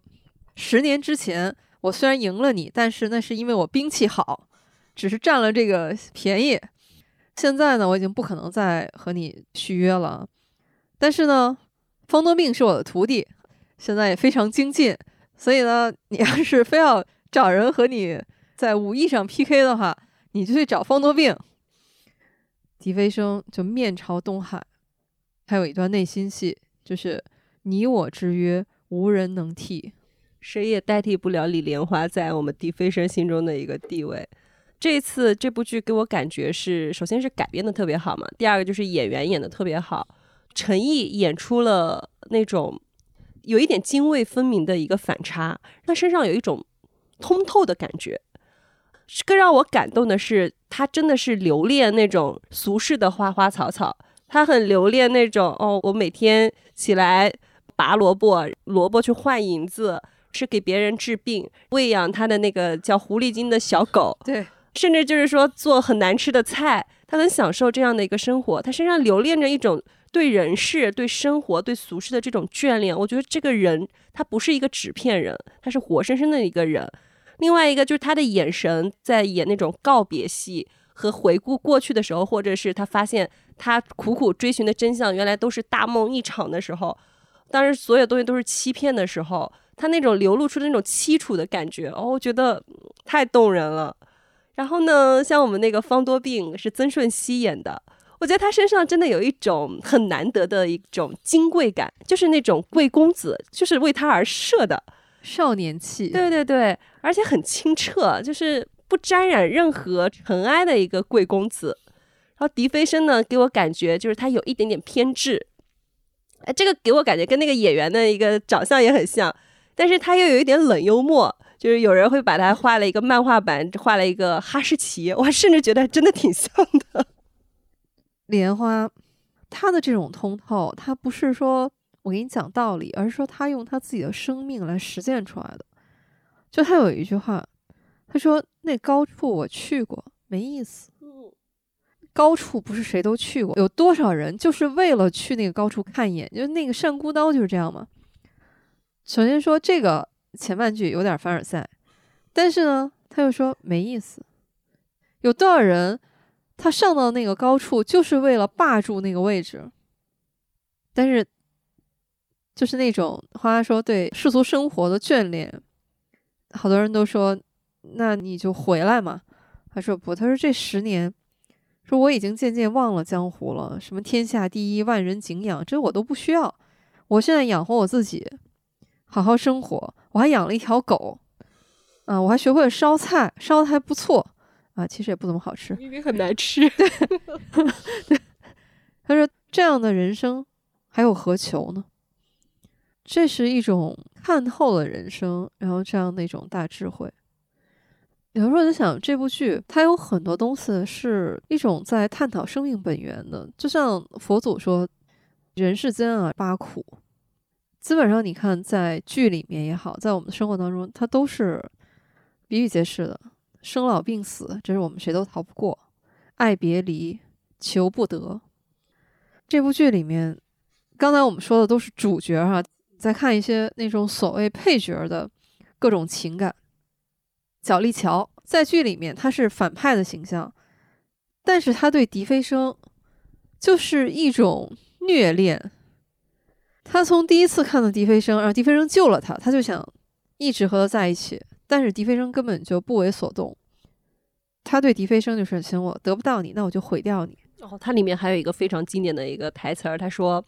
十年之前我虽然赢了你，但是那是因为我兵器好。只是占了这个便宜，现在呢，我已经不可能再和你续约了。但是呢，方多病是我的徒弟，现在也非常精进，所以呢，你要是非要找人和你在武艺上 PK 的话，你就去找方多病。狄飞生就面朝东海，还有一段内心戏，就是你我之约，无人能替，谁也代替不了李莲花在我们狄飞生心中的一个地位。这次这部剧给我感觉是，首先是改编的特别好嘛，第二个就是演员演的特别好，陈毅演出了那种有一点泾渭分明的一个反差，他身上有一种通透的感觉。更让我感动的是，他真的是留恋那种俗世的花花草草，他很留恋那种哦，我每天起来拔萝卜，萝卜去换银子，是给别人治病，喂养他的那个叫狐狸精的小狗。对。甚至就是说做很难吃的菜，他很享受这样的一个生活。他身上留恋着一种对人世、对生活、对俗世的这种眷恋。我觉得这个人他不是一个纸片人，他是活生生的一个人。另外一个就是他的眼神，在演那种告别戏和回顾过去的时候，或者是他发现他苦苦追寻的真相原来都是大梦一场的时候，当时所有东西都是欺骗的时候，他那种流露出的那种凄楚的感觉，哦，我觉得太动人了。然后呢，像我们那个方多病是曾舜晞演的，我觉得他身上真的有一种很难得的一种金贵感，就是那种贵公子，就是为他而设的少年气。对对对，而且很清澈，就是不沾染任何尘埃的一个贵公子。然后狄飞升呢，给我感觉就是他有一点点偏执，哎，这个给我感觉跟那个演员的一个长相也很像，但是他又有一点冷幽默。就是有人会把他画了一个漫画版，画了一个哈士奇，我甚至觉得真的挺像的。莲花，他的这种通透，他不是说我给你讲道理，而是说他用他自己的生命来实践出来的。就他有一句话，他说：“那高处我去过，没意思。高处不是谁都去过，有多少人就是为了去那个高处看一眼？就是那个扇孤刀就是这样嘛。首先说这个前半句有点凡尔赛，但是呢，他又说没意思。有多少人他上到那个高处就是为了霸住那个位置？但是就是那种花花说对世俗生活的眷恋。”好多人都说，那你就回来嘛。他说不，他说这十年，说我已经渐渐忘了江湖了，什么天下第一、万人敬仰，这我都不需要。我现在养活我自己，好好生活。我还养了一条狗，啊，我还学会了烧菜，烧的还不错啊，其实也不怎么好吃，明明很难吃。对，他说这样的人生还有何求呢？这是一种看透了人生，然后这样的一种大智慧。有时候我在想，这部剧它有很多东西是一种在探讨生命本源的，就像佛祖说：“人世间啊，八苦。”基本上你看，在剧里面也好，在我们的生活当中，它都是比比皆是的。生老病死，这是我们谁都逃不过；爱别离，求不得。这部剧里面，刚才我们说的都是主角哈。再看一些那种所谓配角的各种情感，角力桥在剧里面他是反派的形象，但是他对狄飞生就是一种虐恋。他从第一次看到狄飞生，然后狄飞生救了他，他就想一直和他在一起，但是狄飞生根本就不为所动。他对狄飞生就是行，我得不到你，那我就毁掉你。哦，它里面还有一个非常经典的一个台词儿，他说。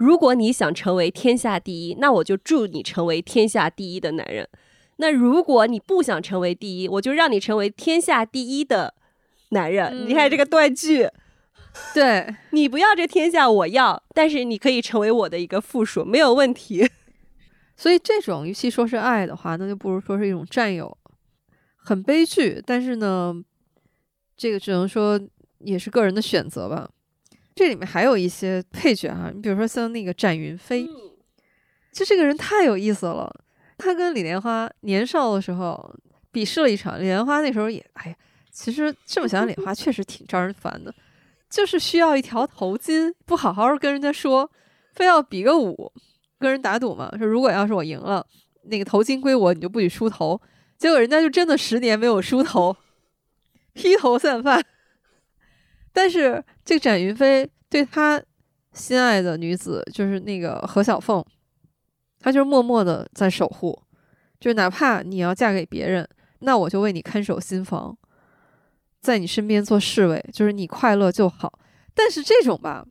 如果你想成为天下第一，那我就祝你成为天下第一的男人。那如果你不想成为第一，我就让你成为天下第一的男人。你看这个断句，对你不要这天下，我要，但是你可以成为我的一个附属，没有问题。所以这种与其说是爱的话，那就不如说是一种占有，很悲剧。但是呢，这个只能说也是个人的选择吧。这里面还有一些配角啊，你比如说像那个展云飞，就这个人太有意思了。他跟李莲花年少的时候比试了一场，李莲花那时候也，哎呀，其实这么想，李莲花确实挺招人烦的，就是需要一条头巾，不好好跟人家说，非要比个武，跟人打赌嘛，说如果要是我赢了，那个头巾归我，你就不许梳头。结果人家就真的十年没有梳头，披头散发。但是这个展云飞对他心爱的女子，就是那个何小凤，他就默默的在守护，就是哪怕你要嫁给别人，那我就为你看守新房，在你身边做侍卫，就是你快乐就好。但是这种吧，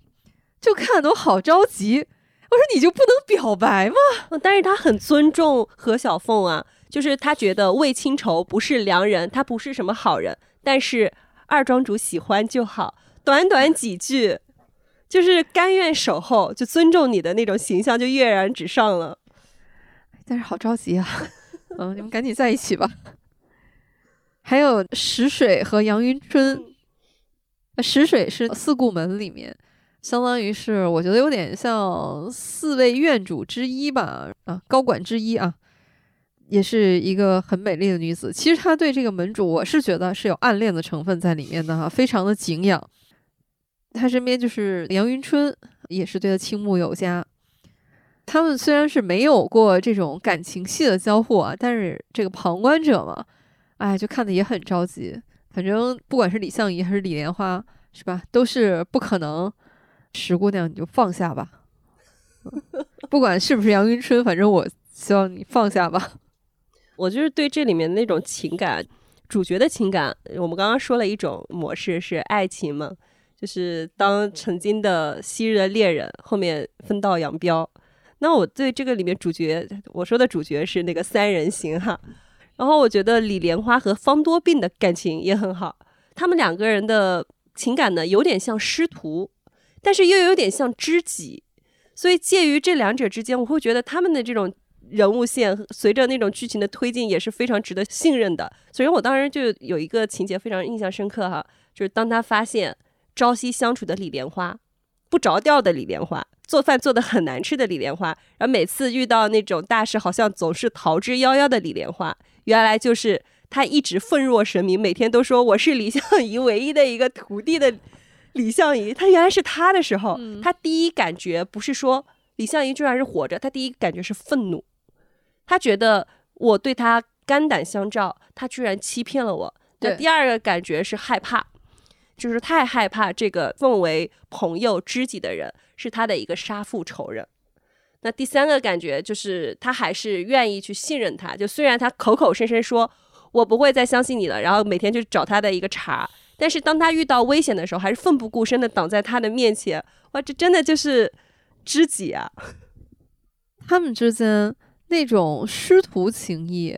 就看都好着急。我说你就不能表白吗？但是他很尊重何小凤啊，就是他觉得魏清愁不是良人，他不是什么好人，但是。二庄主喜欢就好，短短几句，就是甘愿守候，就尊重你的那种形象就跃然纸上了。但是好着急啊，嗯，你们赶紧在一起吧。还有石水和杨云春，石水是四顾门里面，相当于是我觉得有点像四位院主之一吧，啊，高管之一啊。也是一个很美丽的女子。其实她对这个门主，我是觉得是有暗恋的成分在里面的哈，非常的敬仰。他身边就是杨云春，也是对他倾慕有加。他们虽然是没有过这种感情戏的交互啊，但是这个旁观者嘛，哎，就看的也很着急。反正不管是李相夷还是李莲花，是吧，都是不可能。石姑娘，你就放下吧。不管是不是杨云春，反正我希望你放下吧。我就是对这里面那种情感，主角的情感，我们刚刚说了一种模式是爱情嘛，就是当曾经的昔日的恋人后面分道扬镳。那我对这个里面主角，我说的主角是那个三人行哈。然后我觉得李莲花和方多病的感情也很好，他们两个人的情感呢有点像师徒，但是又有点像知己，所以介于这两者之间，我会觉得他们的这种。人物线，随着那种剧情的推进也是非常值得信任的。所以我当时就有一个情节非常印象深刻哈，就是当他发现朝夕相处的李莲花，不着调的李莲花，做饭做的很难吃的李莲花，然后每次遇到那种大事好像总是逃之夭夭的李莲花，原来就是他一直愤若神明，每天都说我是李相夷唯一的一个徒弟的李相夷，他原来是他的时候，他第一感觉不是说。李相夷居然是活着，他第一感觉是愤怒，他觉得我对他肝胆相照，他居然欺骗了我。那第二个感觉是害怕，就是太害怕这个奉为朋友知己的人是他的一个杀父仇人。那第三个感觉就是他还是愿意去信任他，就虽然他口口声声说我不会再相信你了，然后每天去找他的一个茬，但是当他遇到危险的时候，还是奋不顾身的挡在他的面前。哇，这真的就是。知己啊，他们之间那种师徒情谊，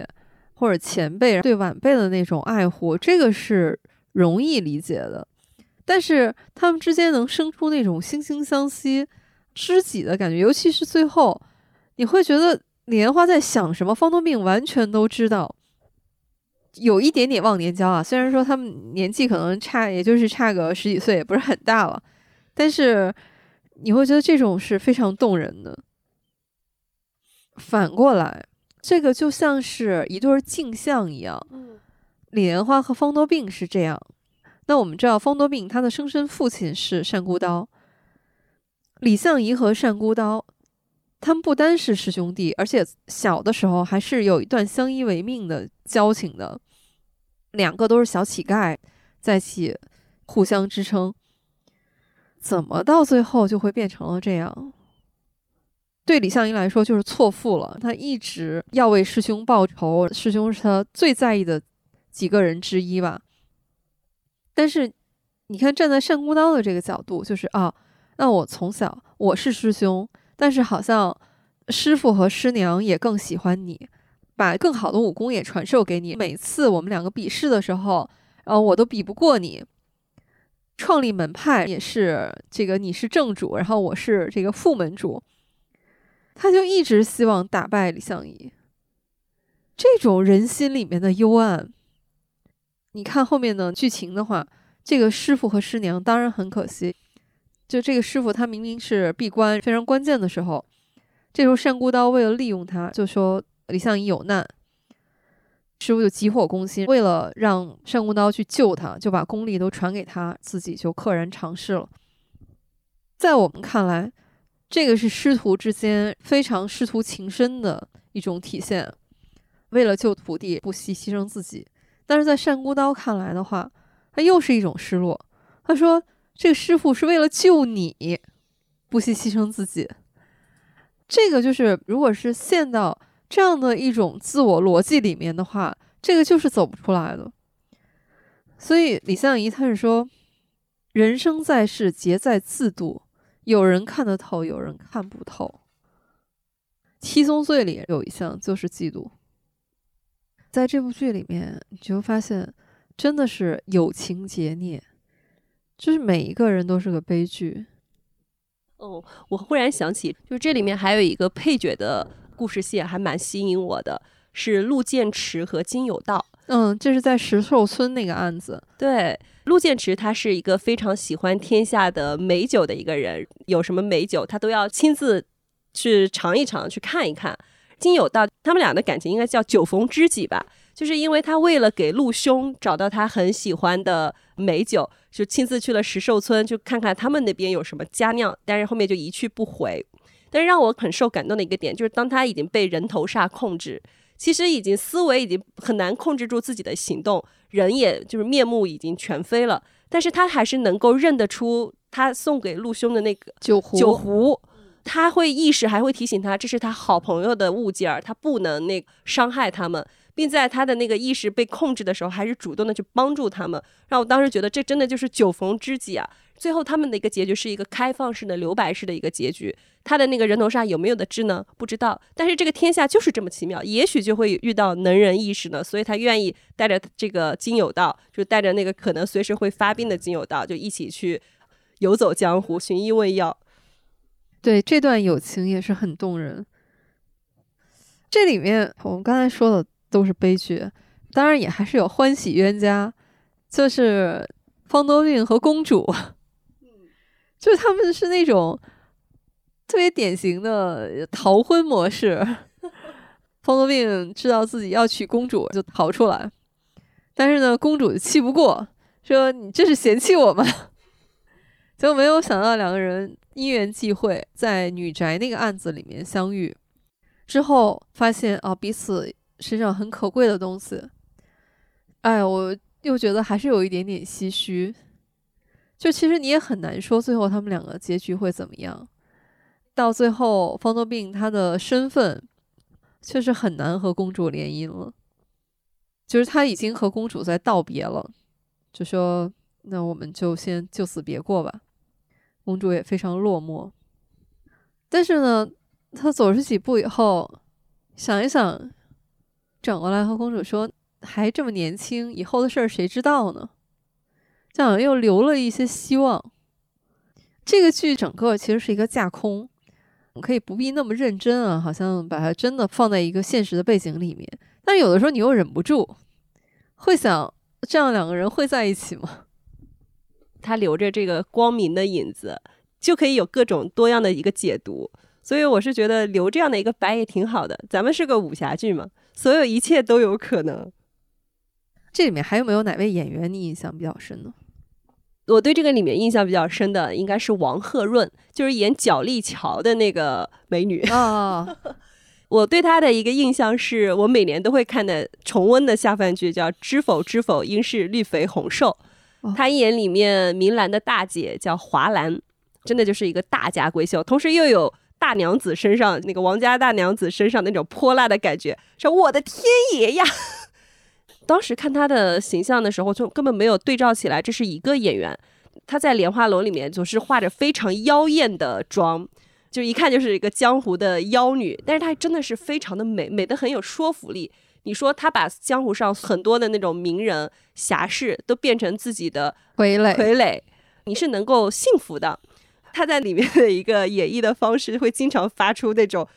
或者前辈对晚辈的那种爱护，这个是容易理解的。但是他们之间能生出那种惺惺相惜、知己的感觉，尤其是最后，你会觉得李莲花在想什么，方多病完全都知道，有一点点忘年交啊。虽然说他们年纪可能差，也就是差个十几岁，也不是很大了，但是。你会觉得这种是非常动人的。反过来，这个就像是一对镜像一样。李莲花和方多病是这样。那我们知道，方多病他的生身父亲是单孤刀。李相夷和单孤刀，他们不单是师兄弟，而且小的时候还是有一段相依为命的交情的。两个都是小乞丐，在一起互相支撑。怎么到最后就会变成了这样？对李相夷来说就是错付了。他一直要为师兄报仇，师兄是他最在意的几个人之一吧。但是你看，站在单孤刀的这个角度，就是啊，那我从小我是师兄，但是好像师傅和师娘也更喜欢你，把更好的武功也传授给你。每次我们两个比试的时候，呃，我都比不过你。创立门派也是这个，你是正主，然后我是这个副门主。他就一直希望打败李相夷。这种人心里面的幽暗，你看后面的剧情的话，这个师傅和师娘当然很可惜。就这个师傅，他明明是闭关非常关键的时候，这时候单孤刀为了利用他，就说李相夷有难。师傅就急火攻心，为了让单孤刀去救他，就把功力都传给他，自己就溘然长逝了。在我们看来，这个是师徒之间非常师徒情深的一种体现，为了救徒弟不惜牺牲自己。但是在单孤刀看来的话，他又是一种失落。他说：“这个师傅是为了救你，不惜牺牲自己。”这个就是，如果是陷到。这样的一种自我逻辑里面的话，这个就是走不出来的。所以李相夷他是说，人生在世，皆在自度。有人看得透，有人看不透。七宗罪里有一项就是嫉妒。在这部剧里面，你就发现真的是有情劫孽，就是每一个人都是个悲剧。哦，我忽然想起，就这里面还有一个配角的。故事线还蛮吸引我的，是陆建池和金有道。嗯，这是在石兽村那个案子。对，陆建池他是一个非常喜欢天下的美酒的一个人，有什么美酒他都要亲自去尝一尝，去看一看。金有道他们俩的感情应该叫酒逢知己吧，就是因为他为了给陆兄找到他很喜欢的美酒，就亲自去了石兽村，就看看他们那边有什么佳酿，但是后面就一去不回。但是让我很受感动的一个点，就是当他已经被人头煞控制，其实已经思维已经很难控制住自己的行动，人也就是面目已经全非了，但是他还是能够认得出他送给陆兄的那个酒壶，酒壶，他会意识，还会提醒他这是他好朋友的物件儿，他不能那伤害他们，并在他的那个意识被控制的时候，还是主动的去帮助他们，让我当时觉得这真的就是酒逢知己啊。最后他们的一个结局是一个开放式的留白式的一个结局。他的那个人头上有没有的痣呢？不知道。但是这个天下就是这么奇妙，也许就会遇到能人异士呢。所以他愿意带着这个金有道，就带着那个可能随时会发病的金有道，就一起去游走江湖，寻医问药。对这段友情也是很动人。这里面我们刚才说的都是悲剧，当然也还是有欢喜冤家，就是方多病和公主，就是他们是那种特别典型的逃婚模式。方多病知道自己要娶公主，就逃出来，但是呢，公主气不过，说你这是嫌弃我吗？结果没有想到两个人因缘际会，在女宅那个案子里面相遇。之后发现啊，彼此身上很可贵的东西，哎，我又觉得还是有一点点唏嘘。就其实你也很难说最后他们两个结局会怎么样。到最后，方多病他的身份确实很难和公主联姻了，就是他已经和公主在道别了，就说那我们就先就此别过吧。公主也非常落寞，但是呢。他走出几步以后，想一想，转过来和公主说：“还这么年轻，以后的事儿谁知道呢？”这样又留了一些希望。这个剧整个其实是一个架空，可以不必那么认真啊，好像把它真的放在一个现实的背景里面。但有的时候你又忍不住会想：这样两个人会在一起吗？他留着这个光明的影子，就可以有各种多样的一个解读。所以我是觉得留这样的一个白也挺好的。咱们是个武侠剧嘛，所有一切都有可能。这里面还有没有哪位演员你印象比较深呢？我对这个里面印象比较深的应该是王鹤润，就是演角力桥的那个美女啊。我对她的一个印象是我每年都会看的重温的下饭剧，叫《知否知否，应是绿肥红瘦》。她演里面明兰的大姐叫华兰，真的就是一个大家闺秀，同时又有。大娘子身上那个王家大娘子身上那种泼辣的感觉，说我的天爷呀！当时看她的形象的时候，就根本没有对照起来，这是一个演员。她在《莲花楼》里面总是化着非常妖艳的妆，就一看就是一个江湖的妖女。但是她真的是非常的美，美的很有说服力。你说他把江湖上很多的那种名人侠士都变成自己的傀儡，傀儡，你是能够幸福的。他在里面的一个演绎的方式，会经常发出那种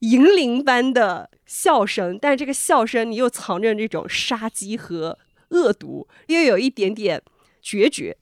银铃般的笑声，但是这个笑声你又藏着这种杀机和恶毒，又有一点点决绝。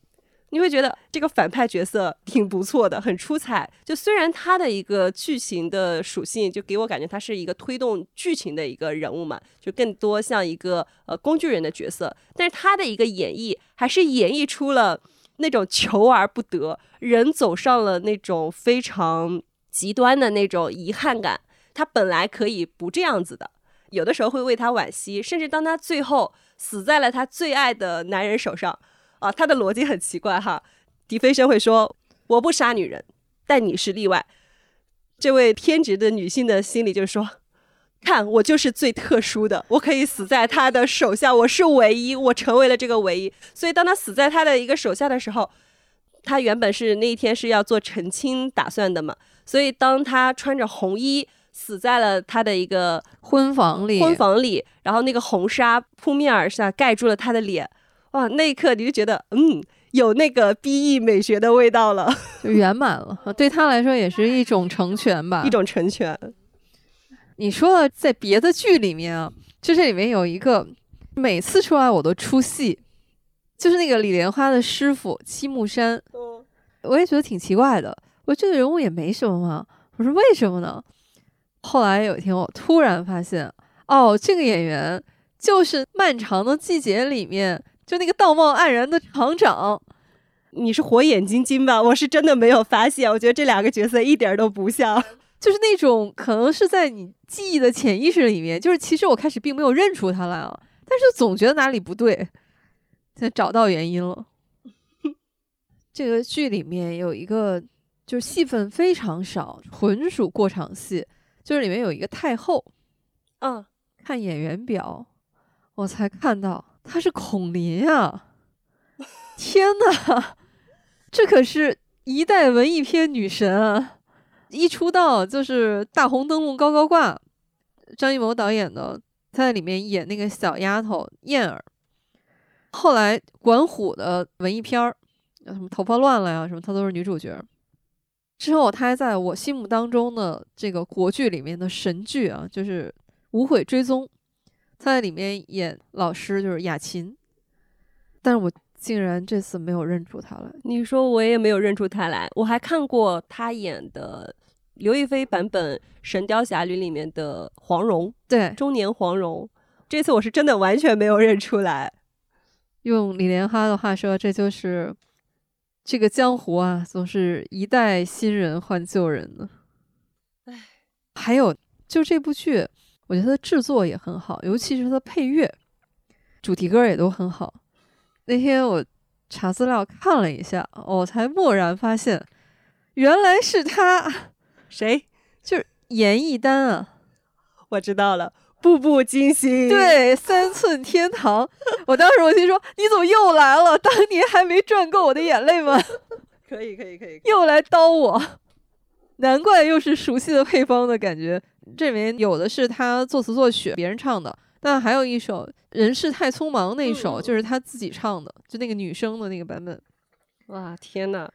你会觉得这个反派角色挺不错的，很出彩。就虽然他的一个剧情的属性，就给我感觉他是一个推动剧情的一个人物嘛，就更多像一个呃工具人的角色，但是他的一个演绎还是演绎出了。那种求而不得，人走上了那种非常极端的那种遗憾感。他本来可以不这样子的，有的时候会为他惋惜，甚至当他最后死在了他最爱的男人手上，啊，他的逻辑很奇怪哈。狄飞生会说：“我不杀女人，但你是例外。”这位偏执的女性的心里就是说。看，我就是最特殊的，我可以死在他的手下，我是唯一，我成为了这个唯一。所以，当他死在他的一个手下的时候，他原本是那一天是要做成亲打算的嘛。所以，当他穿着红衣死在了他的一个婚房里，婚房里，然后那个红纱扑面而下，盖住了他的脸，哇，那一刻你就觉得，嗯，有那个 B E 美学的味道了，圆满了。对他来说，也是一种成全吧，一种成全。你说在别的剧里面啊，就这里面有一个每次出来我都出戏，就是那个李莲花的师傅七木山。我也觉得挺奇怪的，我这个人物也没什么嘛。我说为什么呢？后来有一天我突然发现，哦，这个演员就是《漫长的季节》里面就那个道貌岸然的厂长。你是火眼金睛吧？我是真的没有发现，我觉得这两个角色一点都不像。就是那种可能是在你记忆的潜意识里面，就是其实我开始并没有认出他来啊，但是总觉得哪里不对，才找到原因了。这个剧里面有一个就是戏份非常少，纯属过场戏，就是里面有一个太后，嗯，看演员表，我才看到她是孔林啊！天呐，这可是一代文艺片女神啊！一出道就是大红灯笼高高挂，张艺谋导演的，他在里面演那个小丫头燕儿。后来管虎的文艺片儿，什么头发乱了呀，什么她都是女主角。之后他还在我心目当中的这个国剧里面的神剧啊，就是无悔追踪》，在里面演老师，就是雅琴。但是我竟然这次没有认出他来。你说我也没有认出他来，我还看过他演的刘亦菲版本《神雕侠侣》里面的黄蓉，对，中年黄蓉。这次我是真的完全没有认出来。用李莲花的话说，这就是这个江湖啊，总是一代新人换旧人呢。唉，还有就这部剧，我觉得它的制作也很好，尤其是它的配乐、主题歌也都很好。那天我查资料看了一下，我才蓦然发现，原来是他，谁？就是严艺丹啊！我知道了。步步惊心，对，三寸天堂。我当时我心说，你怎么又来了？当年还没赚够我的眼泪吗？可以，可以，可以，又来刀我，难怪又是熟悉的配方的感觉。这里面有的是他作词作曲，别人唱的，但还有一首《人世太匆忙》那首，就是他自己唱的，就那个女生的那个版本。哇，天呐！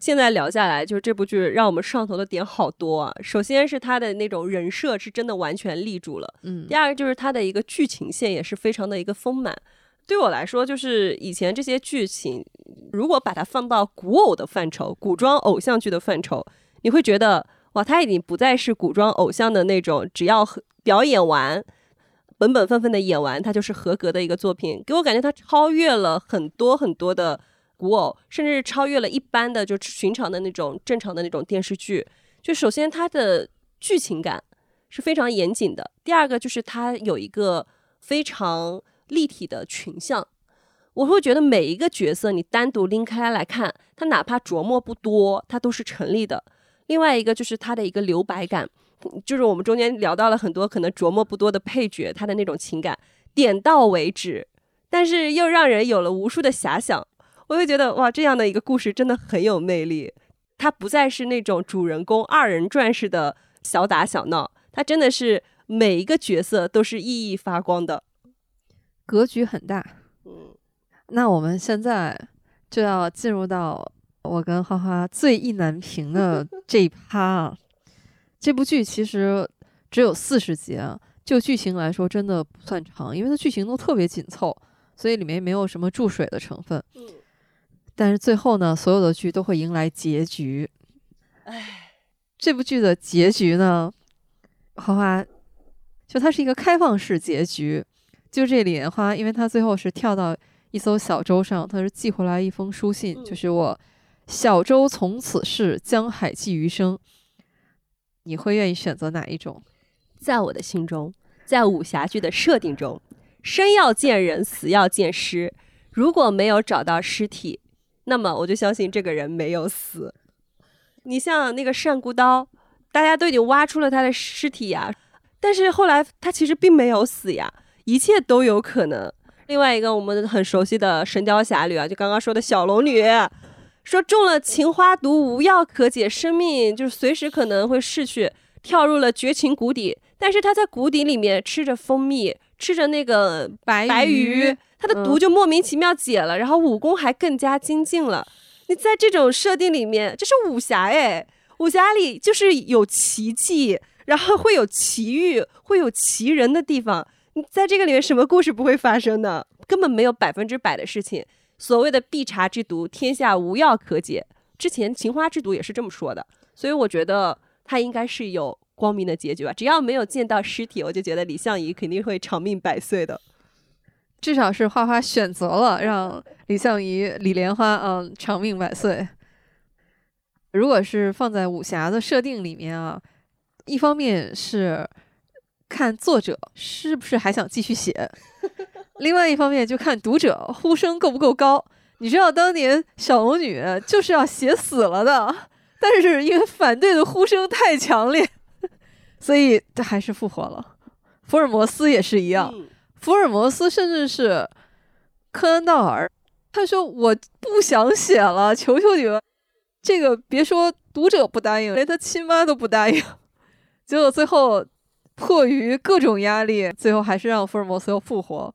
现在聊下来，就是这部剧让我们上头的点好多啊。首先是他的那种人设是真的完全立住了，嗯。第二个就是他的一个剧情线也是非常的一个丰满。对我来说，就是以前这些剧情，如果把它放到古偶的范畴、古装偶像剧的范畴，你会觉得哇，他已经不再是古装偶像的那种，只要表演完、本本分分的演完，他就是合格的一个作品。给我感觉他超越了很多很多的。古偶甚至是超越了一般的就寻常的那种正常的那种电视剧。就首先他的剧情感是非常严谨的，第二个就是他有一个非常立体的群像。我会觉得每一个角色你单独拎开来看，他哪怕琢磨不多，他都是成立的。另外一个就是它的一个留白感，就是我们中间聊到了很多可能琢磨不多的配角，他的那种情感点到为止，但是又让人有了无数的遐想。我会觉得哇，这样的一个故事真的很有魅力。它不再是那种主人公二人转式的小打小闹，它真的是每一个角色都是熠熠发光的，格局很大。嗯，那我们现在就要进入到我跟花花最意难平的 这一趴啊。这部剧其实只有四十集啊，就剧情来说真的不算长，因为它剧情都特别紧凑，所以里面没有什么注水的成分。嗯。但是最后呢，所有的剧都会迎来结局。唉，这部剧的结局呢，花花就它是一个开放式结局。就这李莲花，因为她最后是跳到一艘小舟上，她是寄回来一封书信，就是我小舟从此逝，江海寄余生。你会愿意选择哪一种？在我的心中，在武侠剧的设定中，生要见人，死要见尸。如果没有找到尸体，那么我就相信这个人没有死。你像那个单孤刀，大家都已经挖出了他的尸体呀，但是后来他其实并没有死呀，一切都有可能。另外一个我们很熟悉的《神雕侠侣》啊，就刚刚说的小龙女，说中了情花毒，无药可解，生命就是随时可能会逝去，跳入了绝情谷底。但是他在谷底里面吃着蜂蜜，吃着那个白白鱼。他的毒就莫名其妙解了，然后武功还更加精进了。你在这种设定里面，这是武侠哎，武侠里就是有奇迹，然后会有奇遇，会有奇人的地方。你在这个里面，什么故事不会发生呢？根本没有百分之百的事情。所谓的必查之毒，天下无药可解。之前情花之毒也是这么说的，所以我觉得他应该是有光明的结局吧。只要没有见到尸体，我就觉得李相夷肯定会长命百岁的。至少是花花选择了让李相夷、李莲花嗯长命百岁。如果是放在武侠的设定里面啊，一方面是看作者是不是还想继续写，另外一方面就看读者呼声够不够高。你知道当年小龙女就是要写死了的，但是因为反对的呼声太强烈，所以这还是复活了。福尔摩斯也是一样。福尔摩斯甚至是柯南道尔，他说：“我不想写了，求求你们。”这个别说读者不答应，连他亲妈都不答应。结果最后迫于各种压力，最后还是让福尔摩斯又复活。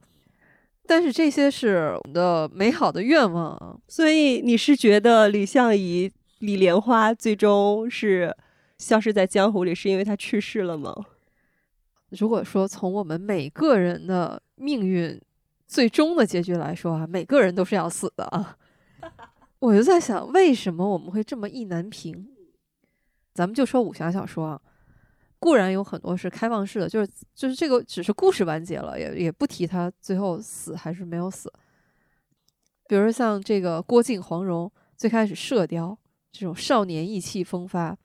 但是这些是我们的美好的愿望。所以你是觉得李相夷、李莲花最终是消失在江湖里，是因为他去世了吗？如果说从我们每个人的命运最终的结局来说啊，每个人都是要死的啊。我就在想，为什么我们会这么意难平？咱们就说武侠小说啊，固然有很多是开放式的，就是就是这个只是故事完结了，也也不提他最后死还是没有死。比如像这个郭靖、黄蓉，最开始射雕这种少年意气风发，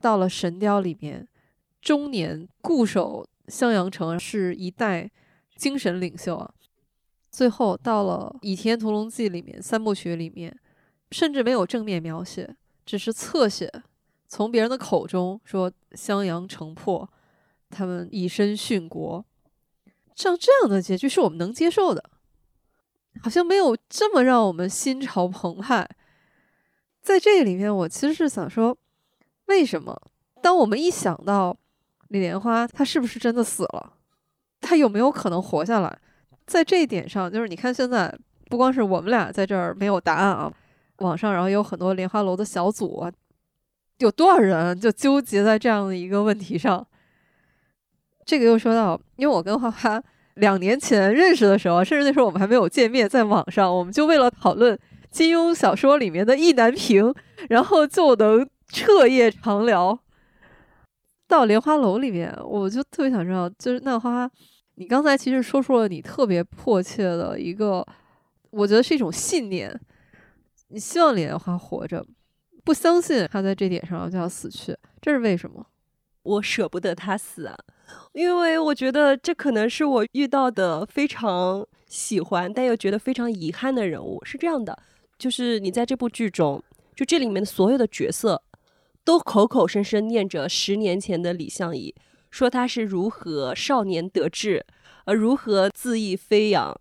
到了神雕里面，中年固守襄阳城，是一代精神领袖啊。最后到了《倚天屠龙记》里面，三部曲里面。甚至没有正面描写，只是侧写，从别人的口中说襄阳城破，他们以身殉国，像这样的结局是我们能接受的，好像没有这么让我们心潮澎湃。在这里面，我其实是想说，为什么当我们一想到李莲花，她是不是真的死了，她有没有可能活下来？在这一点上，就是你看现在不光是我们俩在这儿没有答案啊。网上，然后有很多莲花楼的小组啊，有多少人就纠结在这样的一个问题上？这个又说到，因为我跟花花两年前认识的时候，甚至那时候我们还没有见面，在网上，我们就为了讨论金庸小说里面的意难平，然后就能彻夜长聊。到莲花楼里面，我就特别想知道，就是那花花，你刚才其实说出了你特别迫切的一个，我觉得是一种信念。你希望莲花活着，不相信他在这点上就要死去，这是为什么？我舍不得他死啊，因为我觉得这可能是我遇到的非常喜欢但又觉得非常遗憾的人物。是这样的，就是你在这部剧中，就这里面的所有的角色，都口口声声念着十年前的李相夷，说他是如何少年得志，呃，如何恣意飞扬。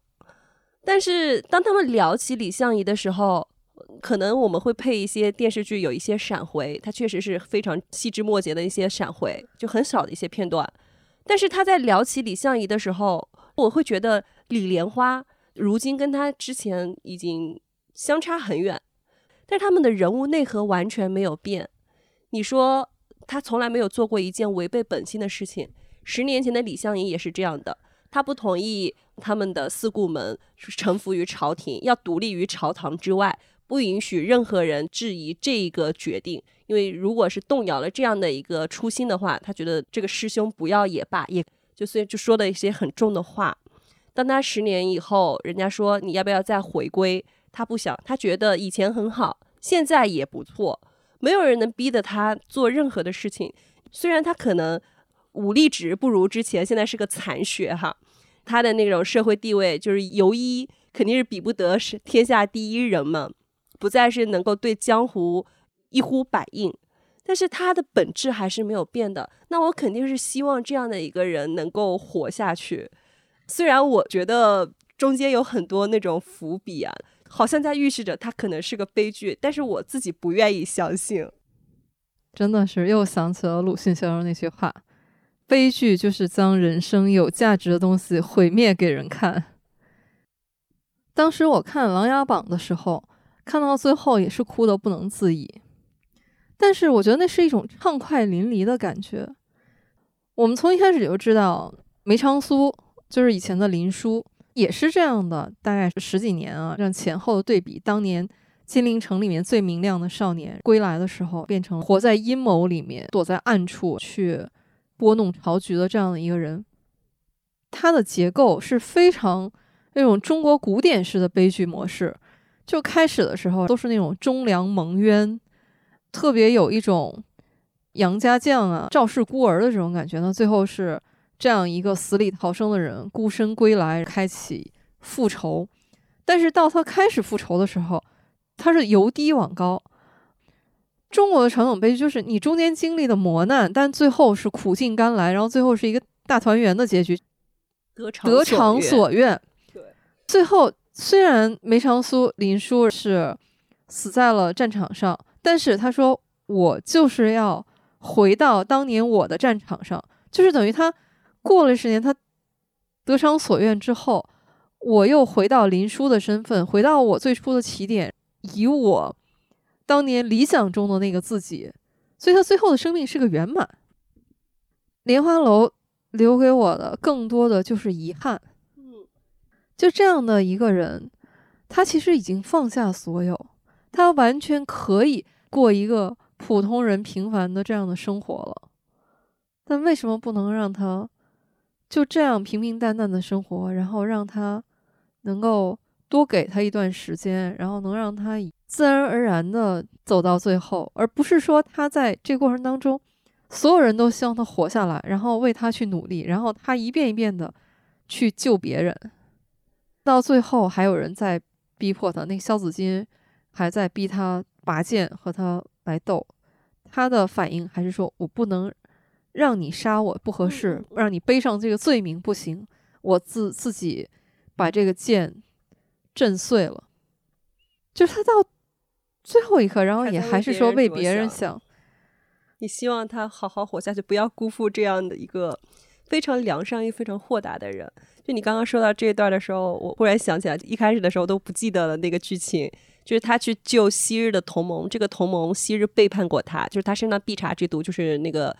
但是当他们聊起李相夷的时候，可能我们会配一些电视剧，有一些闪回，它确实是非常细枝末节的一些闪回，就很少的一些片段。但是他在聊起李相夷的时候，我会觉得李莲花如今跟他之前已经相差很远，但他们的人物内核完全没有变。你说他从来没有做过一件违背本心的事情，十年前的李相夷也是这样的，他不同意他们的四顾门臣服于朝廷，要独立于朝堂之外。不允许任何人质疑这一个决定，因为如果是动摇了这样的一个初心的话，他觉得这个师兄不要也罢，也就所以就说了一些很重的话。当他十年以后，人家说你要不要再回归，他不想，他觉得以前很好，现在也不错，没有人能逼得他做任何的事情。虽然他可能武力值不如之前，现在是个残血哈，他的那种社会地位就是游医肯定是比不得是天下第一人嘛。不再是能够对江湖一呼百应，但是他的本质还是没有变的。那我肯定是希望这样的一个人能够活下去。虽然我觉得中间有很多那种伏笔啊，好像在预示着他可能是个悲剧，但是我自己不愿意相信。真的是又想起了鲁迅先生那句话：“悲剧就是将人生有价值的东西毁灭给人看。”当时我看《琅琊榜》的时候。看到最后也是哭得不能自已，但是我觉得那是一种畅快淋漓的感觉。我们从一开始就知道梅长苏就是以前的林殊，也是这样的，大概十几年啊，让前后对比。当年金陵城里面最明亮的少年归来的时候，变成活在阴谋里面、躲在暗处去拨弄朝局的这样的一个人。他的结构是非常那种中国古典式的悲剧模式。就开始的时候都是那种忠良蒙冤，特别有一种杨家将啊、赵氏孤儿的这种感觉呢。最后是这样一个死里逃生的人孤身归来，开启复仇。但是到他开始复仇的时候，他是由低往高。中国的传统悲剧就是你中间经历的磨难，但最后是苦尽甘来，然后最后是一个大团圆的结局，得偿所愿。对，最后。虽然梅长苏林殊是死在了战场上，但是他说：“我就是要回到当年我的战场上，就是等于他过了十年，他得偿所愿之后，我又回到林殊的身份，回到我最初的起点，以我当年理想中的那个自己，所以他最后的生命是个圆满。莲花楼留给我的更多的就是遗憾。就这样的一个人，他其实已经放下所有，他完全可以过一个普通人平凡的这样的生活了。但为什么不能让他就这样平平淡淡的生活，然后让他能够多给他一段时间，然后能让他自然而然的走到最后，而不是说他在这过程当中。所有人都希望他活下来，然后为他去努力，然后他一遍一遍的去救别人，到最后还有人在逼迫他。那个萧子金还在逼他拔剑和他来斗，他的反应还是说：“我不能让你杀我，不合适，让你背上这个罪名不行，我自自己把这个剑震碎了。”就是他到最后一刻，然后也还是说为别人想。你希望他好好活下去，不要辜负这样的一个非常良善又非常豁达的人。就你刚刚说到这一段的时候，我忽然想起来，一开始的时候都不记得了那个剧情，就是他去救昔日的同盟，这个同盟昔日背叛过他，就是他身上必查之毒，就是那个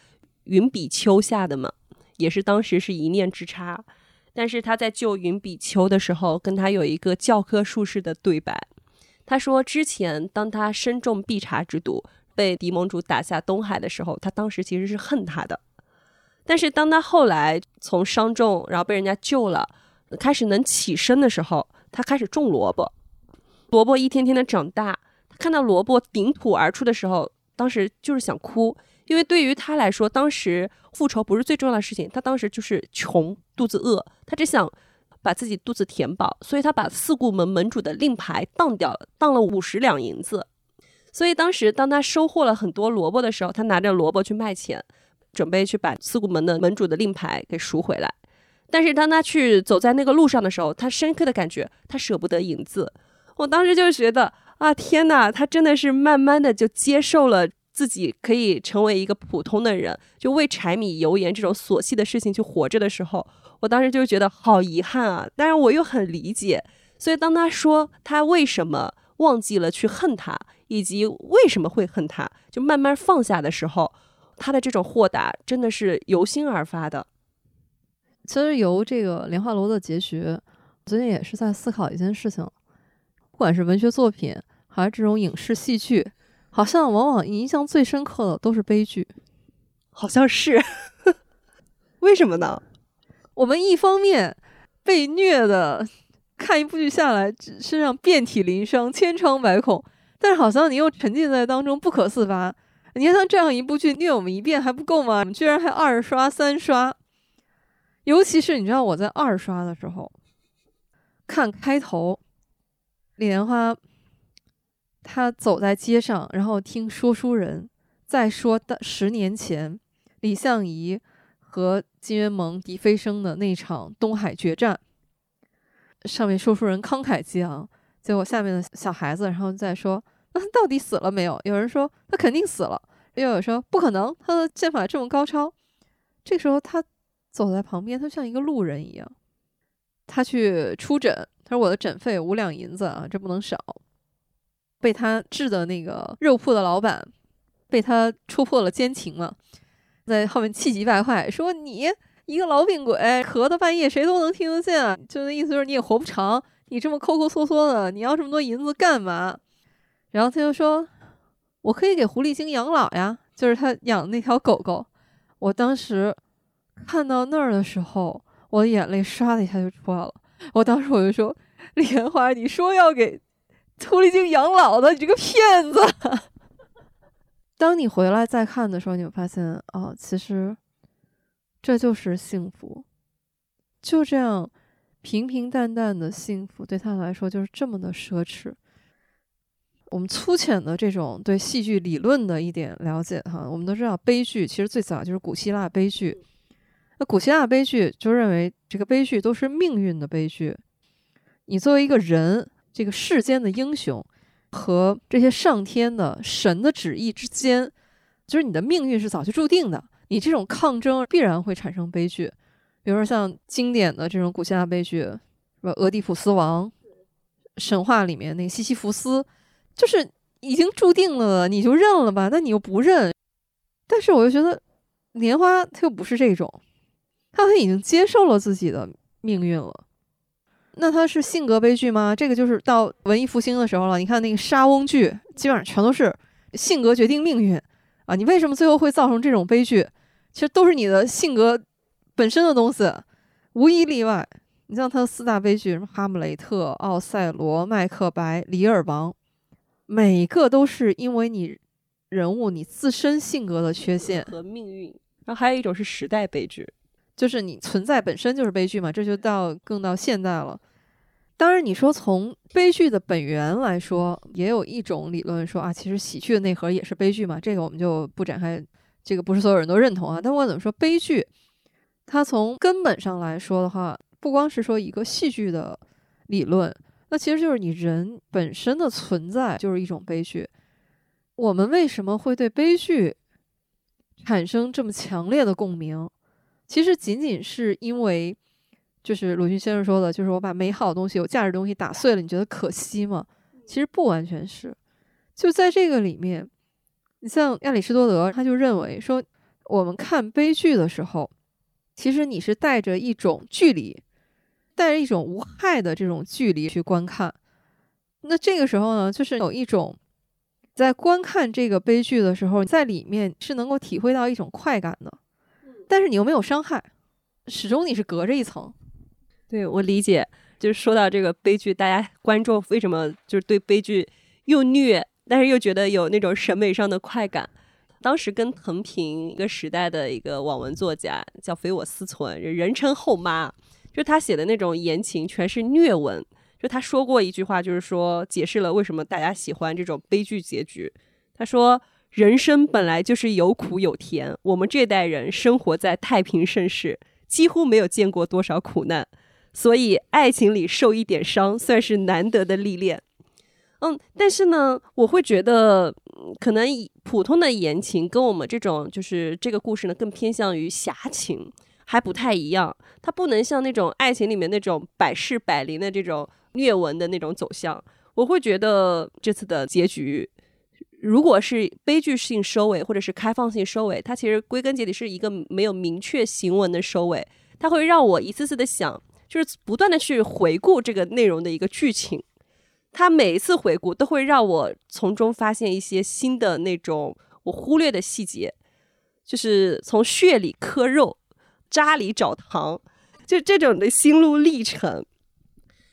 云比丘下的嘛，也是当时是一念之差。但是他在救云比丘的时候，跟他有一个教科书式的对白，他说之前当他身中碧查之毒。被狄盟主打下东海的时候，他当时其实是恨他的。但是当他后来从伤重，然后被人家救了，开始能起身的时候，他开始种萝卜。萝卜一天天的长大，他看到萝卜顶土而出的时候，当时就是想哭，因为对于他来说，当时复仇不是最重要的事情。他当时就是穷，肚子饿，他只想把自己肚子填饱，所以他把四顾门门主的令牌当掉了，当了五十两银子。所以当时，当他收获了很多萝卜的时候，他拿着萝卜去卖钱，准备去把四谷门的门主的令牌给赎回来。但是当他去走在那个路上的时候，他深刻的感觉他舍不得银子。我当时就觉得啊，天哪，他真的是慢慢的就接受了自己可以成为一个普通的人，就为柴米油盐这种琐细的事情去活着的时候，我当时就觉得好遗憾啊。但是我又很理解，所以当他说他为什么忘记了去恨他。以及为什么会恨他，就慢慢放下的时候，他的这种豁达真的是由心而发的。其实由这个莲花楼的结局，最近也是在思考一件事情：不管是文学作品还是这种影视戏剧，好像往往印象最深刻的都是悲剧。好像是，为什么呢？我们一方面被虐的看一部剧下来，身上遍体鳞伤、千疮百孔。但是好像你又沉浸在当中不可自拔。你看像这样一部剧虐我们一遍还不够吗？居然还二刷三刷。尤其是你知道我在二刷的时候，看开头，李莲花他走在街上，然后听说书人在说的十年前李相夷和金元盟狄飞升的那场东海决战，上面说书人慷慨激昂，结果下面的小孩子然后再说。那他到底死了没有？有人说他肯定死了，又有说不可能，他的剑法这么高超。这时候他走在旁边，他像一个路人一样。他去出诊，他说我的诊费五两银子啊，这不能少。被他治的那个肉铺的老板，被他戳破了奸情了，在后面气急败坏说：“你一个痨病鬼，咳到半夜谁都能听得见，就那意思就是你也活不长。你这么抠抠缩缩的，你要这么多银子干嘛？”然后他就说：“我可以给狐狸精养老呀，就是他养的那条狗狗。”我当时看到那儿的时候，我的眼泪唰的一下就出来了。我当时我就说：“莲花，你说要给狐狸精养老的，你这个骗子！” 当你回来再看的时候，你会发现，哦，其实这就是幸福，就这样平平淡淡的幸福，对他来说就是这么的奢侈。我们粗浅的这种对戏剧理论的一点了解哈，我们都知道悲剧其实最早就是古希腊悲剧。那古希腊悲剧就认为这个悲剧都是命运的悲剧。你作为一个人，这个世间的英雄和这些上天的神的旨意之间，就是你的命运是早就注定的。你这种抗争必然会产生悲剧。比如说像经典的这种古希腊悲剧，什么？俄狄浦斯王神话里面那个西西弗斯。就是已经注定了，你就认了吧。那你又不认，但是我又觉得莲花它又不是这种，他已经接受了自己的命运了。那他是性格悲剧吗？这个就是到文艺复兴的时候了。你看那个莎翁剧，基本上全都是性格决定命运啊！你为什么最后会造成这种悲剧？其实都是你的性格本身的东西，无一例外。你像他的四大悲剧，什么《哈姆雷特》《奥赛罗》《麦克白》《李尔王》，每个都是因为你人物你自身性格的缺陷和命运。然后还有一种是时代悲剧。就是你存在本身就是悲剧嘛，这就到更到现代了。当然，你说从悲剧的本源来说，也有一种理论说啊，其实喜剧的内核也是悲剧嘛。这个我们就不展开，这个不是所有人都认同啊。但不管怎么说，悲剧它从根本上来说的话，不光是说一个戏剧的理论，那其实就是你人本身的存在就是一种悲剧。我们为什么会对悲剧产生这么强烈的共鸣？其实仅仅是因为，就是鲁迅先生说的，就是我把美好的东西、有价值的东西打碎了，你觉得可惜吗？其实不完全是，就在这个里面，你像亚里士多德，他就认为说，我们看悲剧的时候，其实你是带着一种距离，带着一种无害的这种距离去观看。那这个时候呢，就是有一种在观看这个悲剧的时候，在里面是能够体会到一种快感的。但是你又没有伤害，始终你是隔着一层。对我理解，就是说到这个悲剧，大家观众为什么就是对悲剧又虐，但是又觉得有那种审美上的快感？当时跟藤平一个时代的一个网文作家叫肥我思存，人称后妈，就他写的那种言情全是虐文。就他说过一句话，就是说解释了为什么大家喜欢这种悲剧结局。他说。人生本来就是有苦有甜，我们这代人生活在太平盛世，几乎没有见过多少苦难，所以爱情里受一点伤算是难得的历练。嗯，但是呢，我会觉得，可能普通的言情跟我们这种就是这个故事呢，更偏向于侠情，还不太一样。它不能像那种爱情里面那种百试百灵的这种虐文的那种走向。我会觉得这次的结局。如果是悲剧性收尾，或者是开放性收尾，它其实归根结底是一个没有明确行文的收尾。它会让我一次次的想，就是不断的去回顾这个内容的一个剧情。它每一次回顾都会让我从中发现一些新的那种我忽略的细节，就是从血里磕肉，渣里找糖，就这种的心路历程。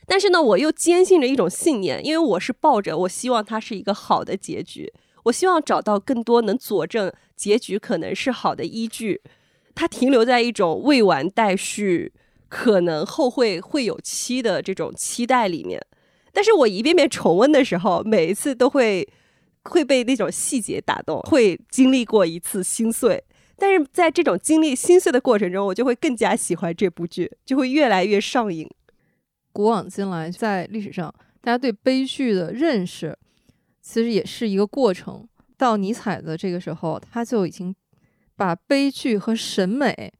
但是呢，我又坚信着一种信念，因为我是抱着我希望它是一个好的结局，我希望找到更多能佐证结局可能是好的依据。它停留在一种未完待续，可能后会会有期的这种期待里面。但是我一遍遍重温的时候，每一次都会会被那种细节打动，会经历过一次心碎。但是在这种经历心碎的过程中，我就会更加喜欢这部剧，就会越来越上瘾。古往今来，在历史上，大家对悲剧的认识，其实也是一个过程。到尼采的这个时候，他就已经把悲剧和审美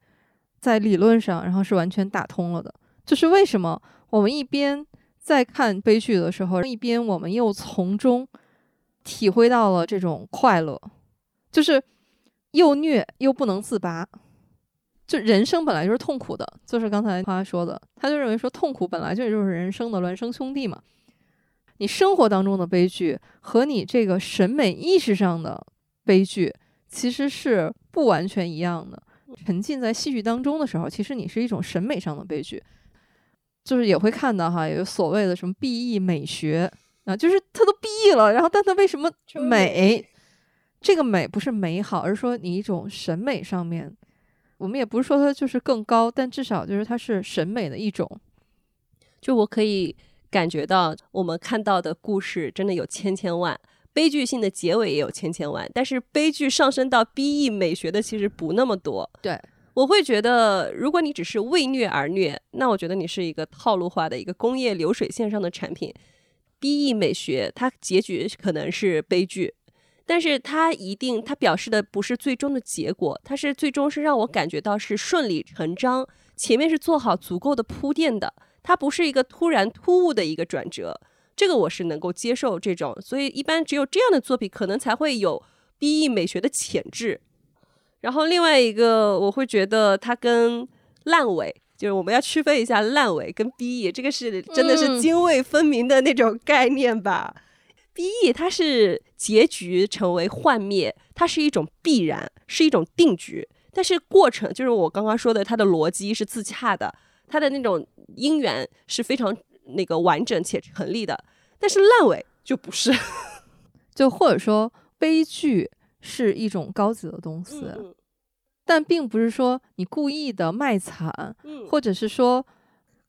在理论上，然后是完全打通了的。就是为什么我们一边在看悲剧的时候，一边我们又从中体会到了这种快乐，就是又虐又不能自拔。就人生本来就是痛苦的，就是刚才他说的，他就认为说痛苦本来就就是人生的孪生兄弟嘛。你生活当中的悲剧和你这个审美意识上的悲剧其实是不完全一样的。沉浸在戏剧当中的时候，其实你是一种审美上的悲剧，就是也会看到哈，有所谓的什么 B E 美学啊，就是他都 B E 了，然后但他为什么美？这个美不是美好，而是说你一种审美上面。我们也不是说它就是更高，但至少就是它是审美的一种。就我可以感觉到，我们看到的故事真的有千千万，悲剧性的结尾也有千千万，但是悲剧上升到 B E 美学的其实不那么多。对，我会觉得，如果你只是为虐而虐，那我觉得你是一个套路化的一个工业流水线上的产品。B E 美学它结局可能是悲剧。但是它一定，它表示的不是最终的结果，它是最终是让我感觉到是顺理成章，前面是做好足够的铺垫的，它不是一个突然突兀的一个转折，这个我是能够接受这种，所以一般只有这样的作品可能才会有 B E 美学的潜质。然后另外一个，我会觉得它跟烂尾，就是我们要区分一下烂尾跟 BE，这个是真的是嗯泾渭分明的那种概念吧。BE 它是结局成为幻灭，它是一种必然，是一种定局。但是过程就是我刚刚说的，它的逻辑是自洽的，它的那种因缘是非常那个完整且成立的。但是烂尾就不是，就或者说悲剧是一种高级的东西，嗯但并不是说你故意的卖惨，嗯或者是说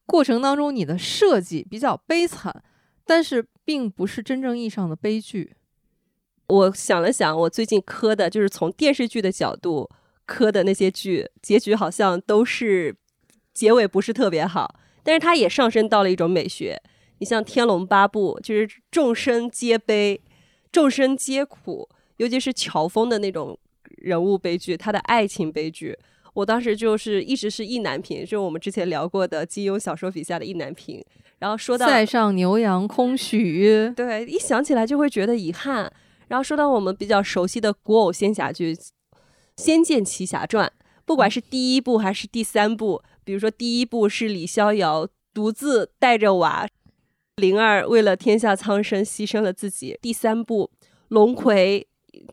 过程当中你的设计比较悲惨，但是并不是真正意义上的悲剧。我想了想，我最近磕的就是从电视剧的角度磕的那些剧，结局好像都是结尾不是特别好，但是它也上升到了一种美学。你像《天龙八部》，就是众生皆悲，众生皆苦，尤其是乔峰的那种人物悲剧，他的爱情悲剧。我当时就是一直是意难平，就是我们之前聊过的金庸小说笔下的意难平。然后说到塞上牛羊空许，对，一想起来就会觉得遗憾。然后说到我们比较熟悉的古偶仙侠剧《仙剑奇侠传》，不管是第一部还是第三部，比如说第一部是李逍遥独自带着娃，灵儿为了天下苍生牺牲了自己；第三部龙葵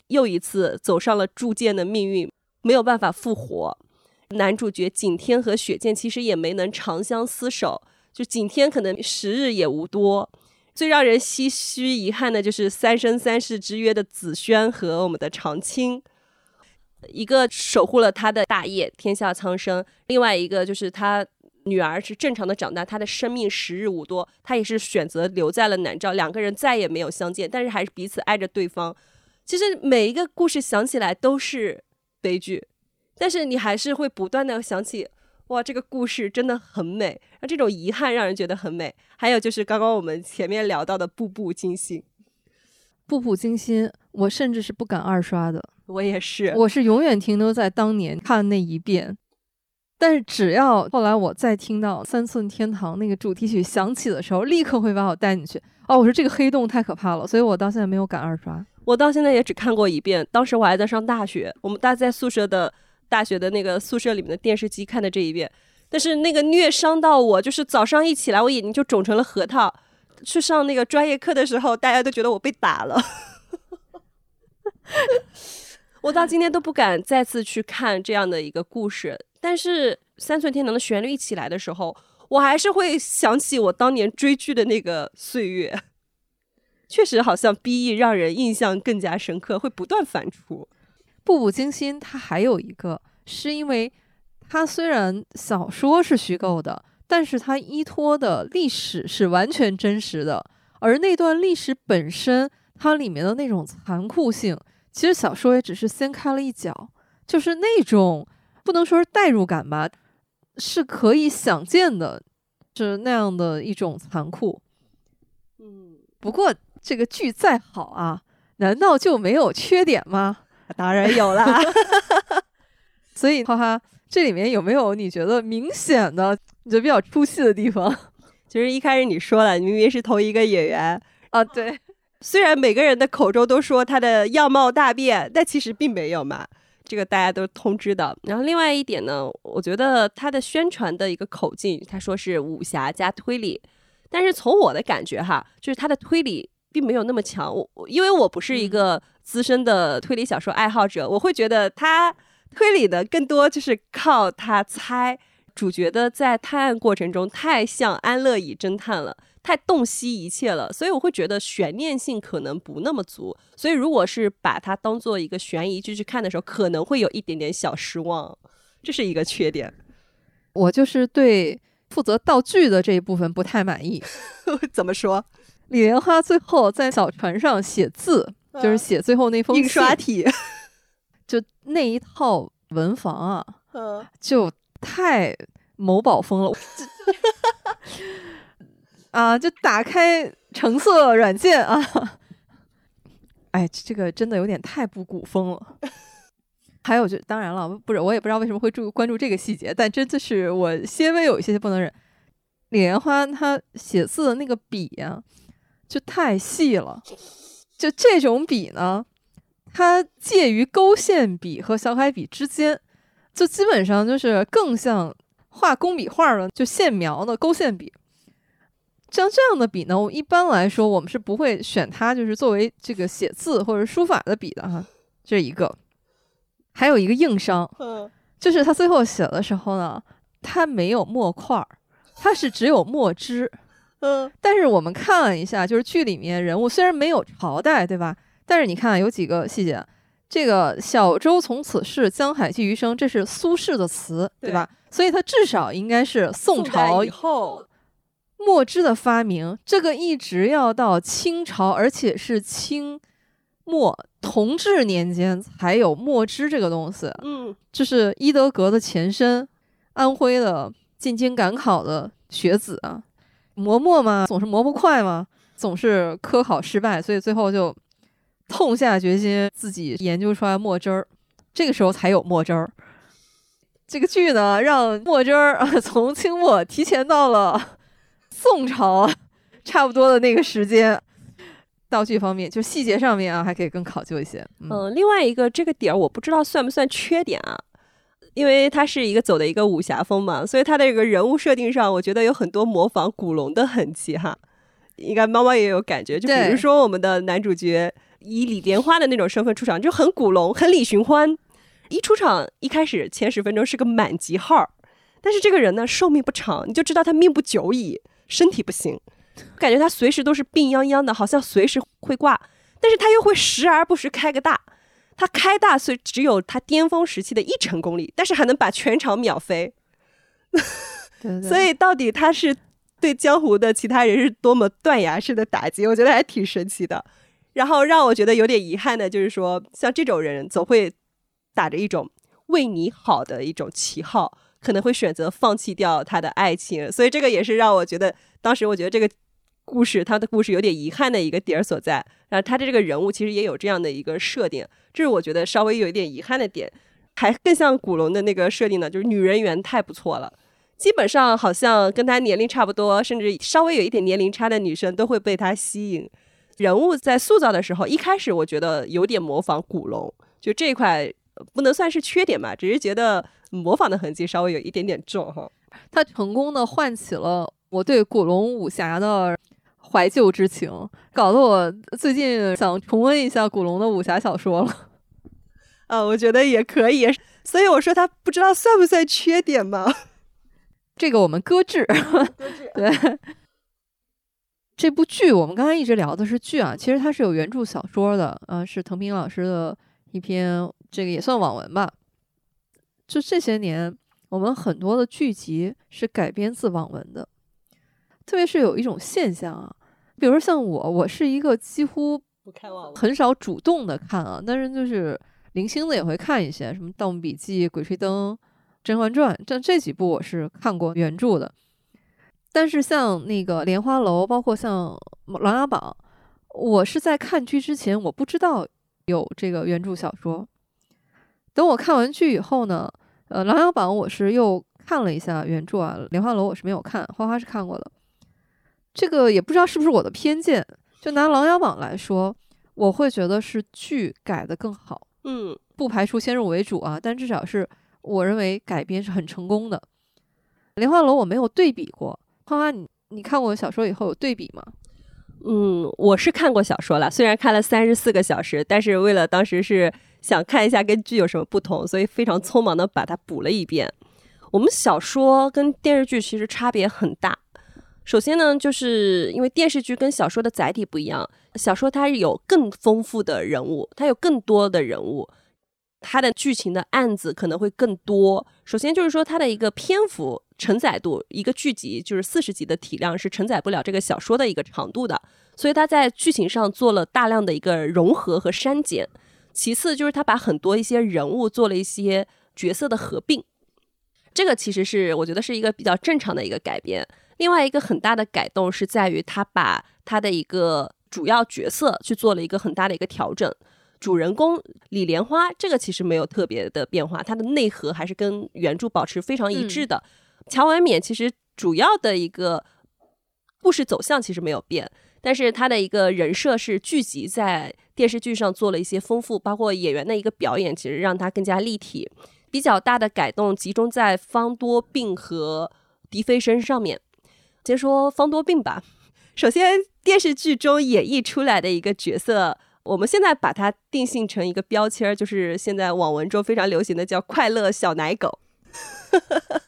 又一次走上了铸剑的命运，没有办法复活。男主角景天和雪见其实也没能长相厮守，就景天可能时日也无多。最让人唏嘘遗憾的就是三生三世之约的紫萱和我们的长青，一个守护了他的大业天下苍生，另外一个就是他女儿是正常的长大，他的生命时日无多，他也是选择留在了南诏，两个人再也没有相见，但是还是彼此爱着对方。其实每一个故事想起来都是悲剧，但是你还是会不断的想起。哇，这个故事真的很美，那这种遗憾让人觉得很美。还有就是刚刚我们前面聊到的《步步惊心》，步步惊心，我甚至是不敢二刷的，我也是，我是永远停留在当年看那一遍。但是只要后来我再听到《三寸天堂》那个主题曲响起的时候，立刻会把我带进去。哦，我说这个黑洞太可怕了，所以我到现在没有敢二刷。我到现在也只看过一遍，当时我还在上大学，我们大在宿舍的大学的那个宿舍里面的电视机看的这一遍，但是那个虐伤到我，就是早上一起来，我眼睛就肿成了核桃。去上那个专业课的时候，大家都觉得我被打了。我到今天都不敢再次去看这样的一个故事，但是《三寸天堂》的旋律一起来的时候，我还是会想起我当年追剧的那个岁月。确实，好像 B E 让人印象更加深刻，会不断反刍。步步惊心，它还有一个是因为它虽然小说是虚构的，但是它依托的历史是完全真实的，而那段历史本身，它里面的那种残酷性，其实小说也只是掀开了一角，就是那种不能说是代入感吧，是可以想见的，是那样的一种残酷。嗯，不过这个剧再好啊，难道就没有缺点吗？当然有啦。所以，哈哈，这里面有没有你觉得明显的、你觉得比较出戏的地方 其实一开始你说了，明明是同一个演员，啊？对，虽然每个人的口中都说他的样貌大变，但其实并没有嘛。这个大家都通知的。然后另外一点呢，我觉得他的宣传的一个口径，他说是武侠加推理，但是从我的感觉哈，就是他的推理并没有那么强。我我因为我不是一个资深的推理小说爱好者，我会觉得他推理的更多就是靠他猜。主角的在探案过程中太像安乐椅侦探了，太洞悉一切了，所以我会觉得悬念性可能不那么足。所以如果是把它当做一个悬疑剧去看的时候，可能会有一点点小失望，这是一个缺点。我就是对负责道具的这一部分不太满意。怎么说？李莲花最后在小船上写字，就是写最后那封印刷，体，就那一套文房啊，嗯，就太某宝风了。啊，就打开橙色软件啊，哎，这个真的有点太不古风了。还有就当然了，不是我也不知道为什么会注关注这个细节，但真的是我些微有一些不能忍。李莲花她写字的那个笔呀、就太细了，就这种笔呢，它介于勾线笔和小楷笔之间，就基本上就是更像画工笔画的，就线描的勾线笔。像这样的笔呢，我一般来说我们是不会选它，就是作为这个写字或者书法的笔的哈。这是一个，还有一个硬伤，就是他最后写的时候呢，他没有墨块儿，他是只有墨汁。嗯，但是我们看了一下，就是剧里面人物虽然没有朝代，对吧？但是你看有几个细节，这个“小舟从此逝，江海寄余生”，这是苏轼的词，对吧？所以他至少应该是宋朝以后。墨汁的发明，这个一直要到清朝，而且是清末同治年间才有墨汁这个东西。嗯，这是伊德阁的前身，安徽的进京赶考的学子啊。磨墨嘛，总是磨不快嘛，总是科考失败，所以最后就痛下决心自己研究出来墨汁儿。这个时候才有墨汁儿。这个剧呢，让墨汁儿啊 从清末提前到了宋朝，差不多的那个时间。道具方面，就细节上面啊，还可以更考究一些。嗯，另外一个这个点儿，我不知道算不算缺点啊。因为他是一个走的一个武侠风嘛，所以他的这个人物设定上，我觉得有很多模仿古龙的痕迹哈。应该猫猫也有感觉，就比如说我们的男主角以李莲花的那种身份出场，就很古龙，很李寻欢。一出场一开始前十分钟是个满级号，但是这个人呢寿命不长，你就知道他命不久矣，身体不行，感觉他随时都是病殃殃的，好像随时会挂，但是他又会时而不时开个大。他开大虽只有他巅峰时期的一成功力，但是还能把全场秒飞。所以到底他是对江湖的其他人是多么断崖式的打击，我觉得还挺神奇的。然后让我觉得有点遗憾的就是说，像这种人总会打着一种为你好的一种旗号，可能会选择放弃掉他的爱情。所以这个也是让我觉得，当时我觉得这个。故事，他的故事有点遗憾的一个点儿所在，然后他的这个人物其实也有这样的一个设定，这是我觉得稍微有一点遗憾的点，还更像古龙的那个设定呢，就是女人缘太不错了，基本上好像跟他年龄差不多，甚至稍微有一点年龄差的女生都会被他吸引。人物在塑造的时候，一开始我觉得有点模仿古龙，就这一块不能算是缺点吧，只是觉得模仿的痕迹稍微有一点点重哈。他成功的唤起了我对古龙武侠的。怀旧之情，搞得我最近想重温一下古龙的武侠小说了。啊，我觉得也可以，所以我说他不知道算不算缺点嘛？这个我们搁置。搁置。对。这部剧我们刚才一直聊的是剧啊，其实它是有原著小说的，啊，是滕平老师的一篇，这个也算网文吧。就这些年，我们很多的剧集是改编自网文的，特别是有一种现象啊。比如像我，我是一个几乎不看网很少主动的看啊，但是就是零星的也会看一些，什么《盗墓笔记》《鬼吹灯》《甄嬛传》，这这几部我是看过原著的。但是像那个《莲花楼》，包括像《琅琊榜》，我是在看剧之前我不知道有这个原著小说。等我看完剧以后呢，呃，《琅琊榜》我是又看了一下原著啊，《莲花楼》我是没有看，花花是看过的。这个也不知道是不是我的偏见，就拿《琅琊榜》来说，我会觉得是剧改的更好。嗯，不排除先入为主啊，但至少是我认为改编是很成功的。《莲花楼》我没有对比过，花花，你你看过小说以后有对比吗？嗯，我是看过小说了，虽然看了三十四个小时，但是为了当时是想看一下跟剧有什么不同，所以非常匆忙的把它补了一遍。我们小说跟电视剧其实差别很大。首先呢，就是因为电视剧跟小说的载体不一样，小说它有更丰富的人物，它有更多的人物，它的剧情的案子可能会更多。首先就是说它的一个篇幅承载度，一个剧集就是四十集的体量是承载不了这个小说的一个长度的，所以它在剧情上做了大量的一个融合和删减。其次就是他把很多一些人物做了一些角色的合并，这个其实是我觉得是一个比较正常的一个改编。另外一个很大的改动是在于，他把他的一个主要角色去做了一个很大的一个调整。主人公李莲花这个其实没有特别的变化，它的内核还是跟原著保持非常一致的。乔婉冕其实主要的一个故事走向其实没有变，但是他的一个人设是聚集在电视剧上做了一些丰富，包括演员的一个表演，其实让他更加立体。比较大的改动集中在方多病和狄飞身上面。先说方多病吧。首先，电视剧中演绎出来的一个角色，我们现在把它定性成一个标签儿，就是现在网文中非常流行的叫“快乐小奶狗”。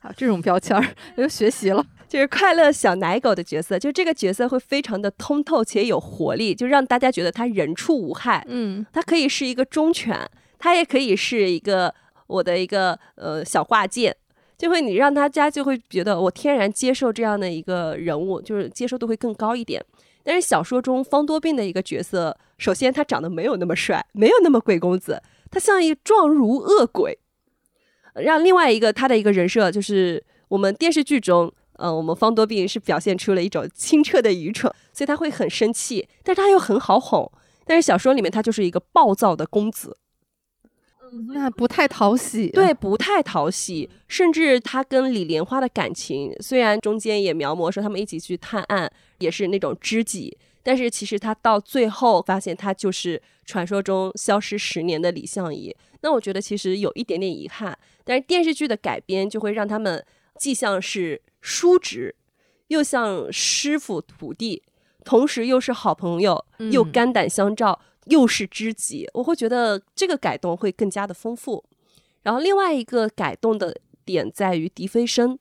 啊，这种标签儿又学习了。就是快乐小奶狗的角色，就这个角色会非常的通透且有活力，就让大家觉得他人畜无害。嗯，它可以是一个忠犬，它也可以是一个我的一个呃小挂件，就会你让大家就会觉得我天然接受这样的一个人物，就是接受度会更高一点。但是小说中方多病的一个角色，首先他长得没有那么帅，没有那么贵公子，他像一状如恶鬼。让另外一个他的一个人设就是我们电视剧中。呃，我们方多病是表现出了一种清澈的愚蠢，所以他会很生气，但是他又很好哄。但是小说里面他就是一个暴躁的公子，那不太讨喜。对，不太讨喜。甚至他跟李莲花的感情，虽然中间也描摹说他们一起去探案，也是那种知己，但是其实他到最后发现他就是传说中消失十年的李相夷。那我觉得其实有一点点遗憾。但是电视剧的改编就会让他们既像是。叔侄，又像师傅徒弟，同时又是好朋友，又肝胆相照，又是知己。我会觉得这个改动会更加的丰富。然后另外一个改动的点在于狄飞升。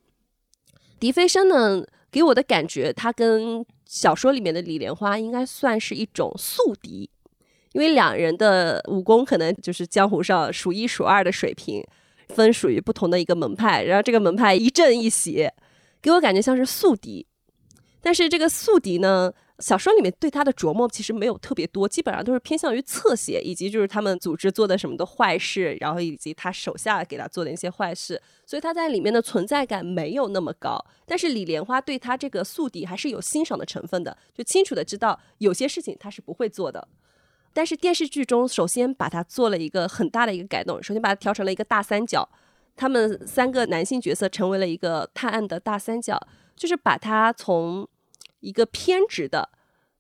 狄飞升呢，给我的感觉，他跟小说里面的李莲花应该算是一种宿敌，因为两人的武功可能就是江湖上数一数二的水平，分属于不同的一个门派，然后这个门派一正一邪。给我感觉像是宿敌，但是这个宿敌呢，小说里面对他的琢磨其实没有特别多，基本上都是偏向于侧写，以及就是他们组织做的什么的坏事，然后以及他手下给他做的一些坏事，所以他在里面的存在感没有那么高。但是李莲花对他这个宿敌还是有欣赏的成分的，就清楚的知道有些事情他是不会做的。但是电视剧中首先把他做了一个很大的一个改动，首先把它调成了一个大三角。他们三个男性角色成为了一个探案的大三角，就是把他从一个偏执的、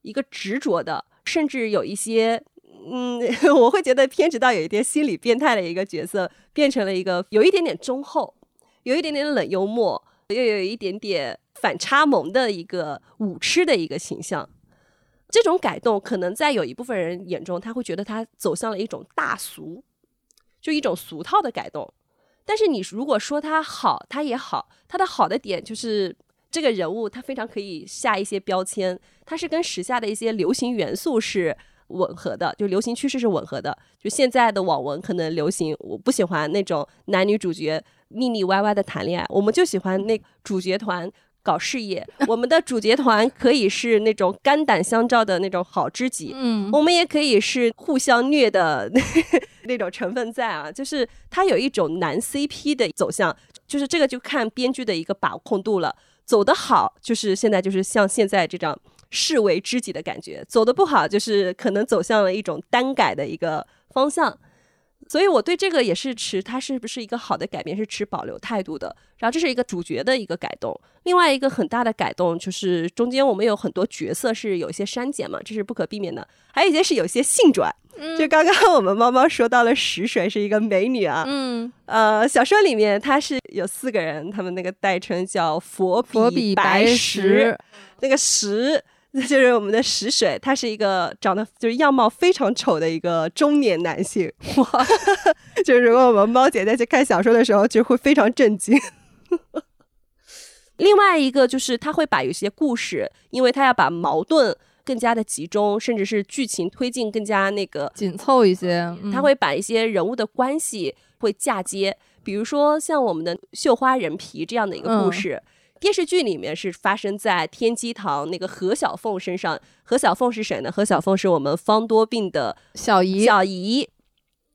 一个执着的，甚至有一些，嗯，我会觉得偏执到有一点心理变态的一个角色，变成了一个有一点点忠厚、有一点点冷幽默，又有一点点反差萌的一个武痴的一个形象。这种改动可能在有一部分人眼中，他会觉得他走向了一种大俗，就一种俗套的改动。但是你如果说他好，他也好，他的好的点就是这个人物他非常可以下一些标签，他是跟时下的一些流行元素是吻合的，就流行趋势是吻合的。就现在的网文可能流行，我不喜欢那种男女主角腻腻歪歪的谈恋爱，我们就喜欢那主角团。搞事业，我们的主角团可以是那种肝胆相照的那种好知己，嗯，我们也可以是互相虐的 那种成分在啊，就是它有一种男 CP 的走向，就是这个就看编剧的一个把控度了。走得好，就是现在就是像现在这种视为知己的感觉；走的不好，就是可能走向了一种单改的一个方向。所以我对这个也是持它是不是一个好的改变是持保留态度的。然后这是一个主角的一个改动，另外一个很大的改动就是中间我们有很多角色是有一些删减嘛，这是不可避免的。还有一些是有些性转，就刚刚我们猫猫说到了石水是一个美女啊，嗯，呃，小说里面她是有四个人，他们那个代称叫佛比白石，那个石。那就是我们的石水，他是一个长得就是样貌非常丑的一个中年男性。哇，就是如果我们猫姐在去看小说的时候，就会非常震惊。另外一个就是他会把有些故事，因为他要把矛盾更加的集中，甚至是剧情推进更加那个紧凑一些，他会把一些人物的关系会嫁接，比如说像我们的绣花人皮这样的一个故事。电视剧里面是发生在天机堂那个何小凤身上。何小凤是谁呢？何小凤是我们方多病的小姨。小姨。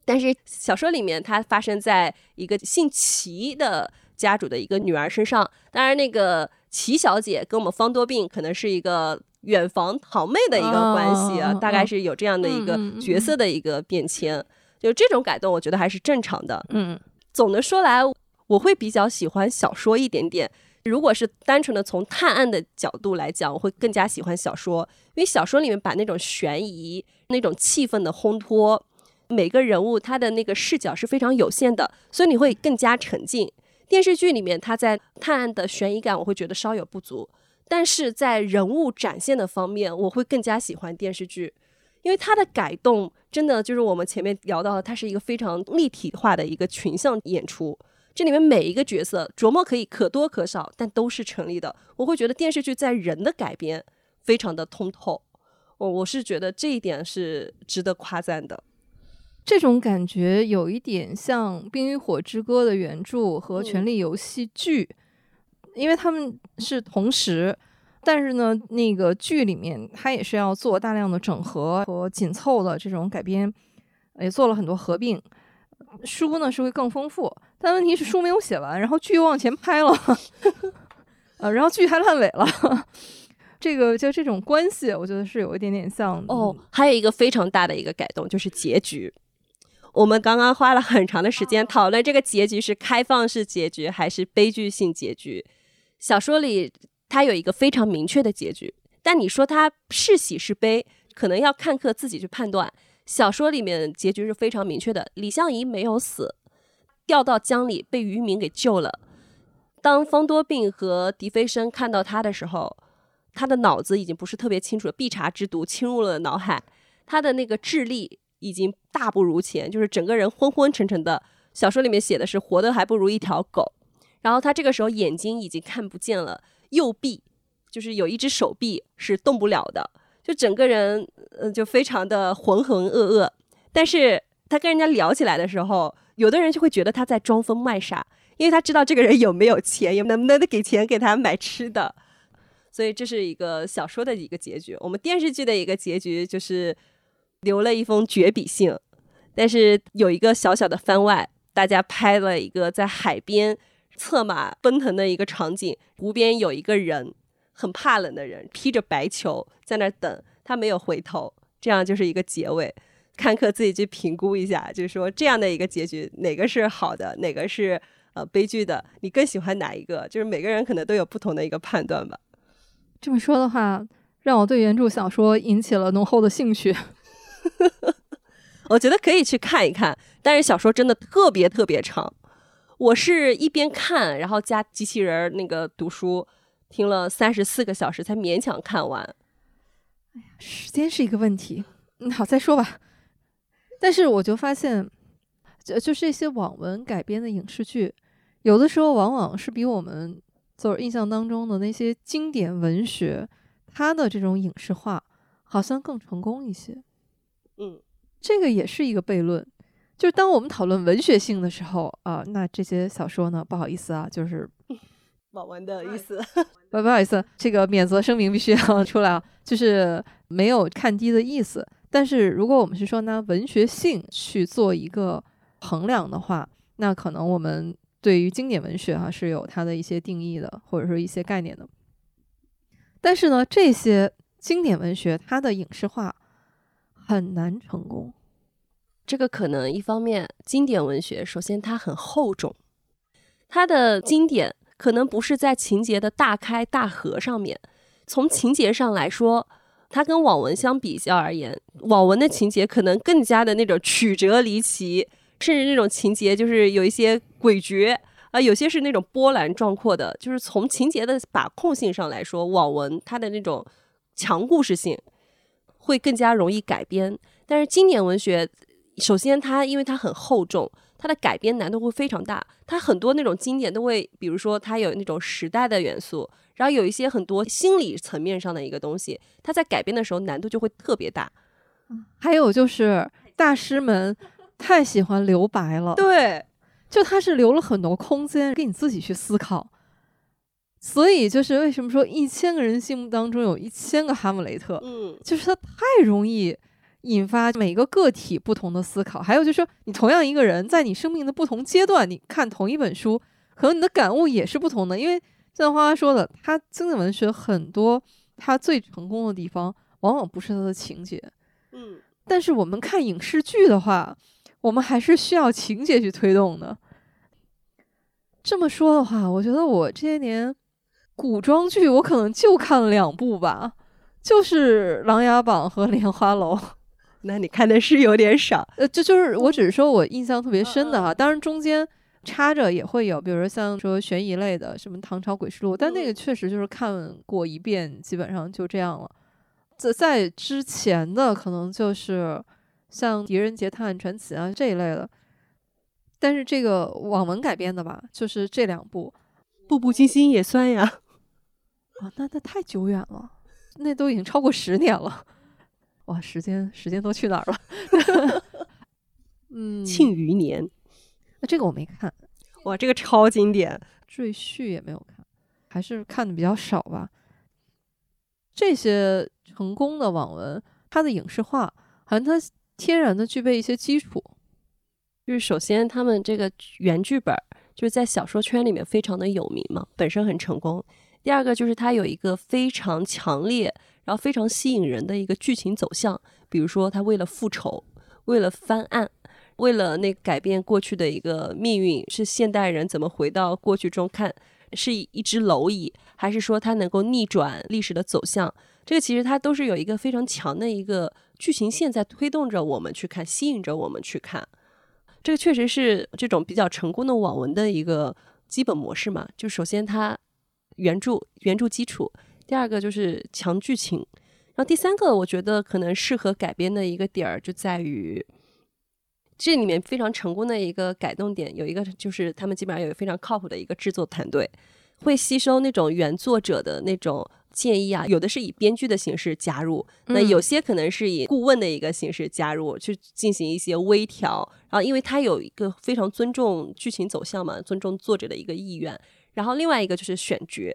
但是小说里面它发生在一个姓齐的家主的一个女儿身上。当然，那个齐小姐跟我们方多病可能是一个远房堂妹的一个关系啊，大概是有这样的一个角色的一个变迁。就这种改动，我觉得还是正常的。嗯，总的说来，我会比较喜欢小说一点点。如果是单纯的从探案的角度来讲，我会更加喜欢小说，因为小说里面把那种悬疑、那种气氛的烘托，每个人物他的那个视角是非常有限的，所以你会更加沉浸。电视剧里面他在探案的悬疑感，我会觉得稍有不足，但是在人物展现的方面，我会更加喜欢电视剧，因为它的改动真的就是我们前面聊到的，它是一个非常立体化的一个群像演出。这里面每一个角色琢磨可以可多可少，但都是成立的。我会觉得电视剧在人的改编非常的通透，我我是觉得这一点是值得夸赞的。这种感觉有一点像《冰与火之歌》的原著和《权力游戏》剧，因为他们是同时，但是呢，那个剧里面它也是要做大量的整合和紧凑的这种改编，也做了很多合并。书呢是会更丰富，但问题是书没有写完，然后剧又往前拍了，呃，然后剧还烂尾了。这个就这种关系，我觉得是有一点点像哦。还有一个非常大的一个改动就是结局。我们刚刚花了很长的时间讨论这个结局是开放式结局还是悲剧性结局。小说里它有一个非常明确的结局，但你说它是喜是悲，可能要看客自己去判断。小说里面结局是非常明确的，李相夷没有死，掉到江里被渔民给救了。当方多病和狄飞升看到他的时候，他的脑子已经不是特别清楚了，碧茶之毒侵入了脑海，他的那个智力。已经大不如前，就是整个人昏昏沉沉的。小说里面写的是活的还不如一条狗。然后他这个时候眼睛已经看不见了，右臂就是有一只手臂是动不了的，就整个人嗯就非常的浑浑噩噩。但是他跟人家聊起来的时候，有的人就会觉得他在装疯卖傻，因为他知道这个人有没有钱，有能不能给钱给他买吃的。所以这是一个小说的一个结局。我们电视剧的一个结局就是。留了一封绝笔信，但是有一个小小的番外，大家拍了一个在海边策马奔腾的一个场景，湖边有一个人很怕冷的人，披着白裘在那等，他没有回头，这样就是一个结尾。看客自己去评估一下，就是说这样的一个结局，哪个是好的，哪个是呃悲剧的，你更喜欢哪一个？就是每个人可能都有不同的一个判断吧。这么说的话，让我对原著小说引起了浓厚的兴趣。我觉得可以去看一看，但是小说真的特别特别长。我是一边看，然后加机器人那个读书，听了三十四个小时才勉强看完。哎呀，时间是一个问题。嗯，好，再说吧。但是我就发现，就就是这些网文改编的影视剧，有的时候往往是比我们就是印象当中的那些经典文学，它的这种影视化好像更成功一些。嗯，这个也是一个悖论，就是当我们讨论文学性的时候啊，那这些小说呢，不好意思啊，就是 网文的意思，不不好意思，这个免责声明必须要出来啊，就是没有看低的意思。但是如果我们是说拿文学性去做一个衡量的话，那可能我们对于经典文学哈是有它的一些定义的，或者说一些概念的。但是呢，这些经典文学它的影视化。很难成功，这个可能一方面，经典文学首先它很厚重，它的经典可能不是在情节的大开大合上面。从情节上来说，它跟网文相比较而言，网文的情节可能更加的那种曲折离奇，甚至那种情节就是有一些诡谲啊，有些是那种波澜壮阔的。就是从情节的把控性上来说，网文它的那种强故事性。会更加容易改编，但是经典文学，首先它因为它很厚重，它的改编难度会非常大。它很多那种经典都会，比如说它有那种时代的元素，然后有一些很多心理层面上的一个东西，它在改编的时候难度就会特别大。还有就是大师们太喜欢留白了，对，就他是留了很多空间给你自己去思考。所以就是为什么说一千个人心目当中有一千个哈姆雷特，嗯，就是他太容易引发每个个体不同的思考。还有就是说，你同样一个人在你生命的不同阶段，你看同一本书，可能你的感悟也是不同的。因为像花花说的，他经典文学很多，他最成功的地方往往不是他的情节，嗯，但是我们看影视剧的话，我们还是需要情节去推动的。这么说的话，我觉得我这些年。古装剧我可能就看了两部吧，就是《琅琊榜》和《莲花楼》。那你看的是有点少。呃，这就是我只是说我印象特别深的哈，当然中间插着也会有，比如说像说悬疑类的，什么《唐朝诡事录》，但那个确实就是看过一遍，基本上就这样了。在在之前的可能就是像《狄仁杰探案传奇》啊这一类的，但是这个网文改编的吧，就是这两部，《步步惊心》也算呀。啊，那那太久远了，那都已经超过十年了。哇，时间时间都去哪儿了？嗯，《庆余年》那这个我没看，哇，这个超经典。《赘婿》也没有看，还是看的比较少吧。这些成功的网文，它的影视化好像它天然的具备一些基础。就是首先，他们这个原剧本就是在小说圈里面非常的有名嘛，本身很成功。第二个就是它有一个非常强烈，然后非常吸引人的一个剧情走向，比如说他为了复仇，为了翻案，为了那改变过去的一个命运，是现代人怎么回到过去中看，是一只蝼蚁，还是说它能够逆转历史的走向？这个其实它都是有一个非常强的一个剧情线在推动着我们去看，吸引着我们去看。这个确实是这种比较成功的网文的一个基本模式嘛。就首先它原著原著基础，第二个就是强剧情，然后第三个我觉得可能适合改编的一个点儿就在于这里面非常成功的一个改动点，有一个就是他们基本上有非常靠谱的一个制作团队，会吸收那种原作者的那种。建议啊，有的是以编剧的形式加入，那有些可能是以顾问的一个形式加入，去进行一些微调。然后，因为他有一个非常尊重剧情走向嘛，尊重作者的一个意愿。然后，另外一个就是选角，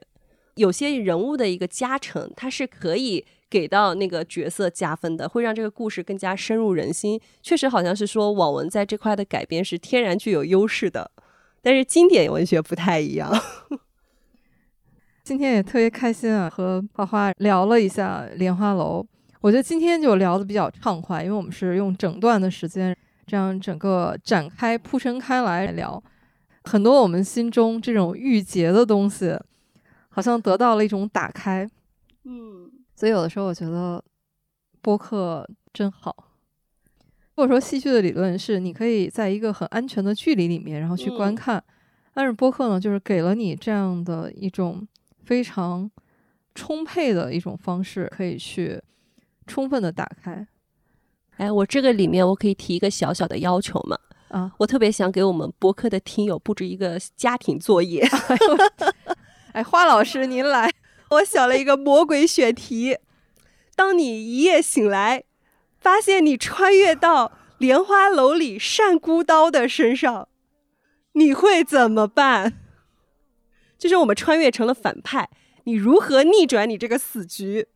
有些人物的一个加成，它是可以给到那个角色加分的，会让这个故事更加深入人心。确实，好像是说网文在这块的改编是天然具有优势的，但是经典文学不太一样。今天也特别开心啊，和花花聊了一下《莲花楼》。我觉得今天就聊的比较畅快，因为我们是用整段的时间，这样整个展开铺陈开来聊，很多我们心中这种郁结的东西，好像得到了一种打开。嗯，所以有的时候我觉得播客真好。或者说戏剧的理论是，你可以在一个很安全的距离里面，然后去观看。嗯、但是播客呢，就是给了你这样的一种。非常充沛的一种方式，可以去充分的打开。哎，我这个里面我可以提一个小小的要求嘛？啊，我特别想给我们播客的听友布置一个家庭作业。哎，花老师您来，我想了一个魔鬼选题：当你一夜醒来，发现你穿越到莲花楼里单孤刀的身上，你会怎么办？就是我们穿越成了反派，你如何逆转你这个死局？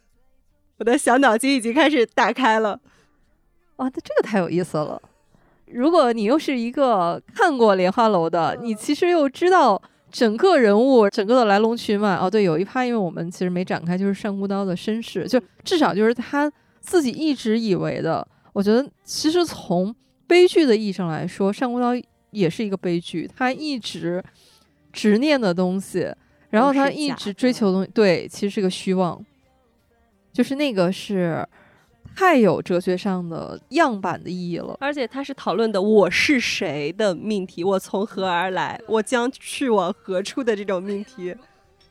我的小脑筋已经开始打开了。哇，那这个太有意思了！如果你又是一个看过《莲花楼》的，你其实又知道整个人物、整个的来龙去脉。哦，对，有一趴，因为我们其实没展开，就是单孤刀的身世，就至少就是他自己一直以为的。我觉得，其实从悲剧的意义上来说，单孤刀也是一个悲剧，他一直。执念的东西，然后他一直追求的东西，对，其实是个虚妄，就是那个是太有哲学上的样板的意义了。而且他是讨论的我是谁的命题，我从何而来，我将去往何处的这种命题。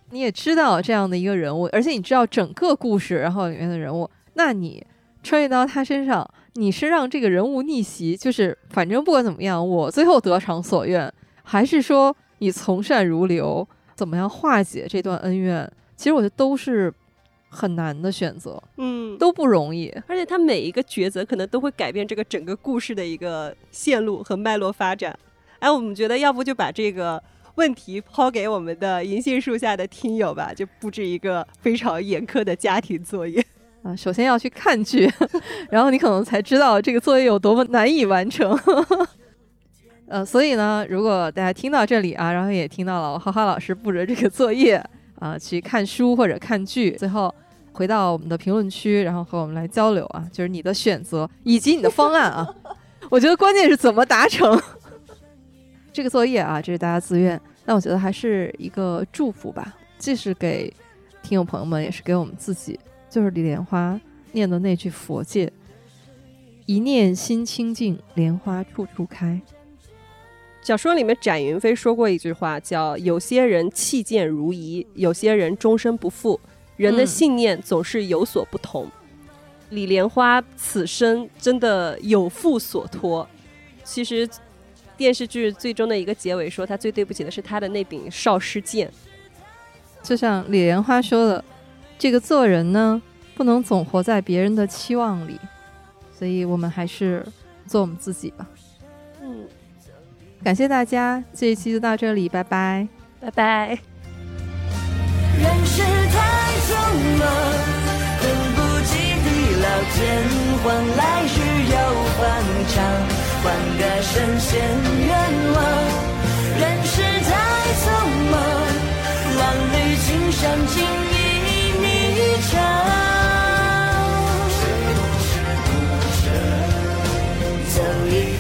你也知道这样的一个人物，而且你知道整个故事，然后里面的人物，那你穿越到他身上，你是让这个人物逆袭，就是反正不管怎么样，我最后得偿所愿，还是说？你从善如流，怎么样化解这段恩怨？其实我觉得都是很难的选择，嗯，都不容易。而且他每一个抉择可能都会改变这个整个故事的一个线路和脉络发展。哎，我们觉得要不就把这个问题抛给我们的银杏树下的听友吧，就布置一个非常严苛的家庭作业 啊。首先要去看剧，然后你可能才知道这个作业有多么难以完成。呃，所以呢，如果大家听到这里啊，然后也听到了花花老师布置这个作业啊、呃，去看书或者看剧，最后回到我们的评论区，然后和我们来交流啊，就是你的选择以及你的方案啊。我觉得关键是怎么达成这个作业啊，这是大家自愿，但我觉得还是一个祝福吧，既是给听友朋友们，也是给我们自己。就是李莲花念的那句佛戒：“一念心清净，莲花处处开。小说里面展云飞说过一句话，叫“有些人弃剑如遗，有些人终身不复。人的信念总是有所不同。”李莲花此生真的有负所托。其实电视剧最终的一个结尾说，他最对不起的是他的那柄少师剑。就像李莲花说的：“这个做人呢，不能总活在别人的期望里，所以我们还是做我们自己吧。”嗯。感谢大家，这一期就到这里，拜拜，拜拜。人匆忙等不及地老天荒，来日又方长，换个神仙愿望。人世太匆忙，浪里青山尽一霓裳。走一。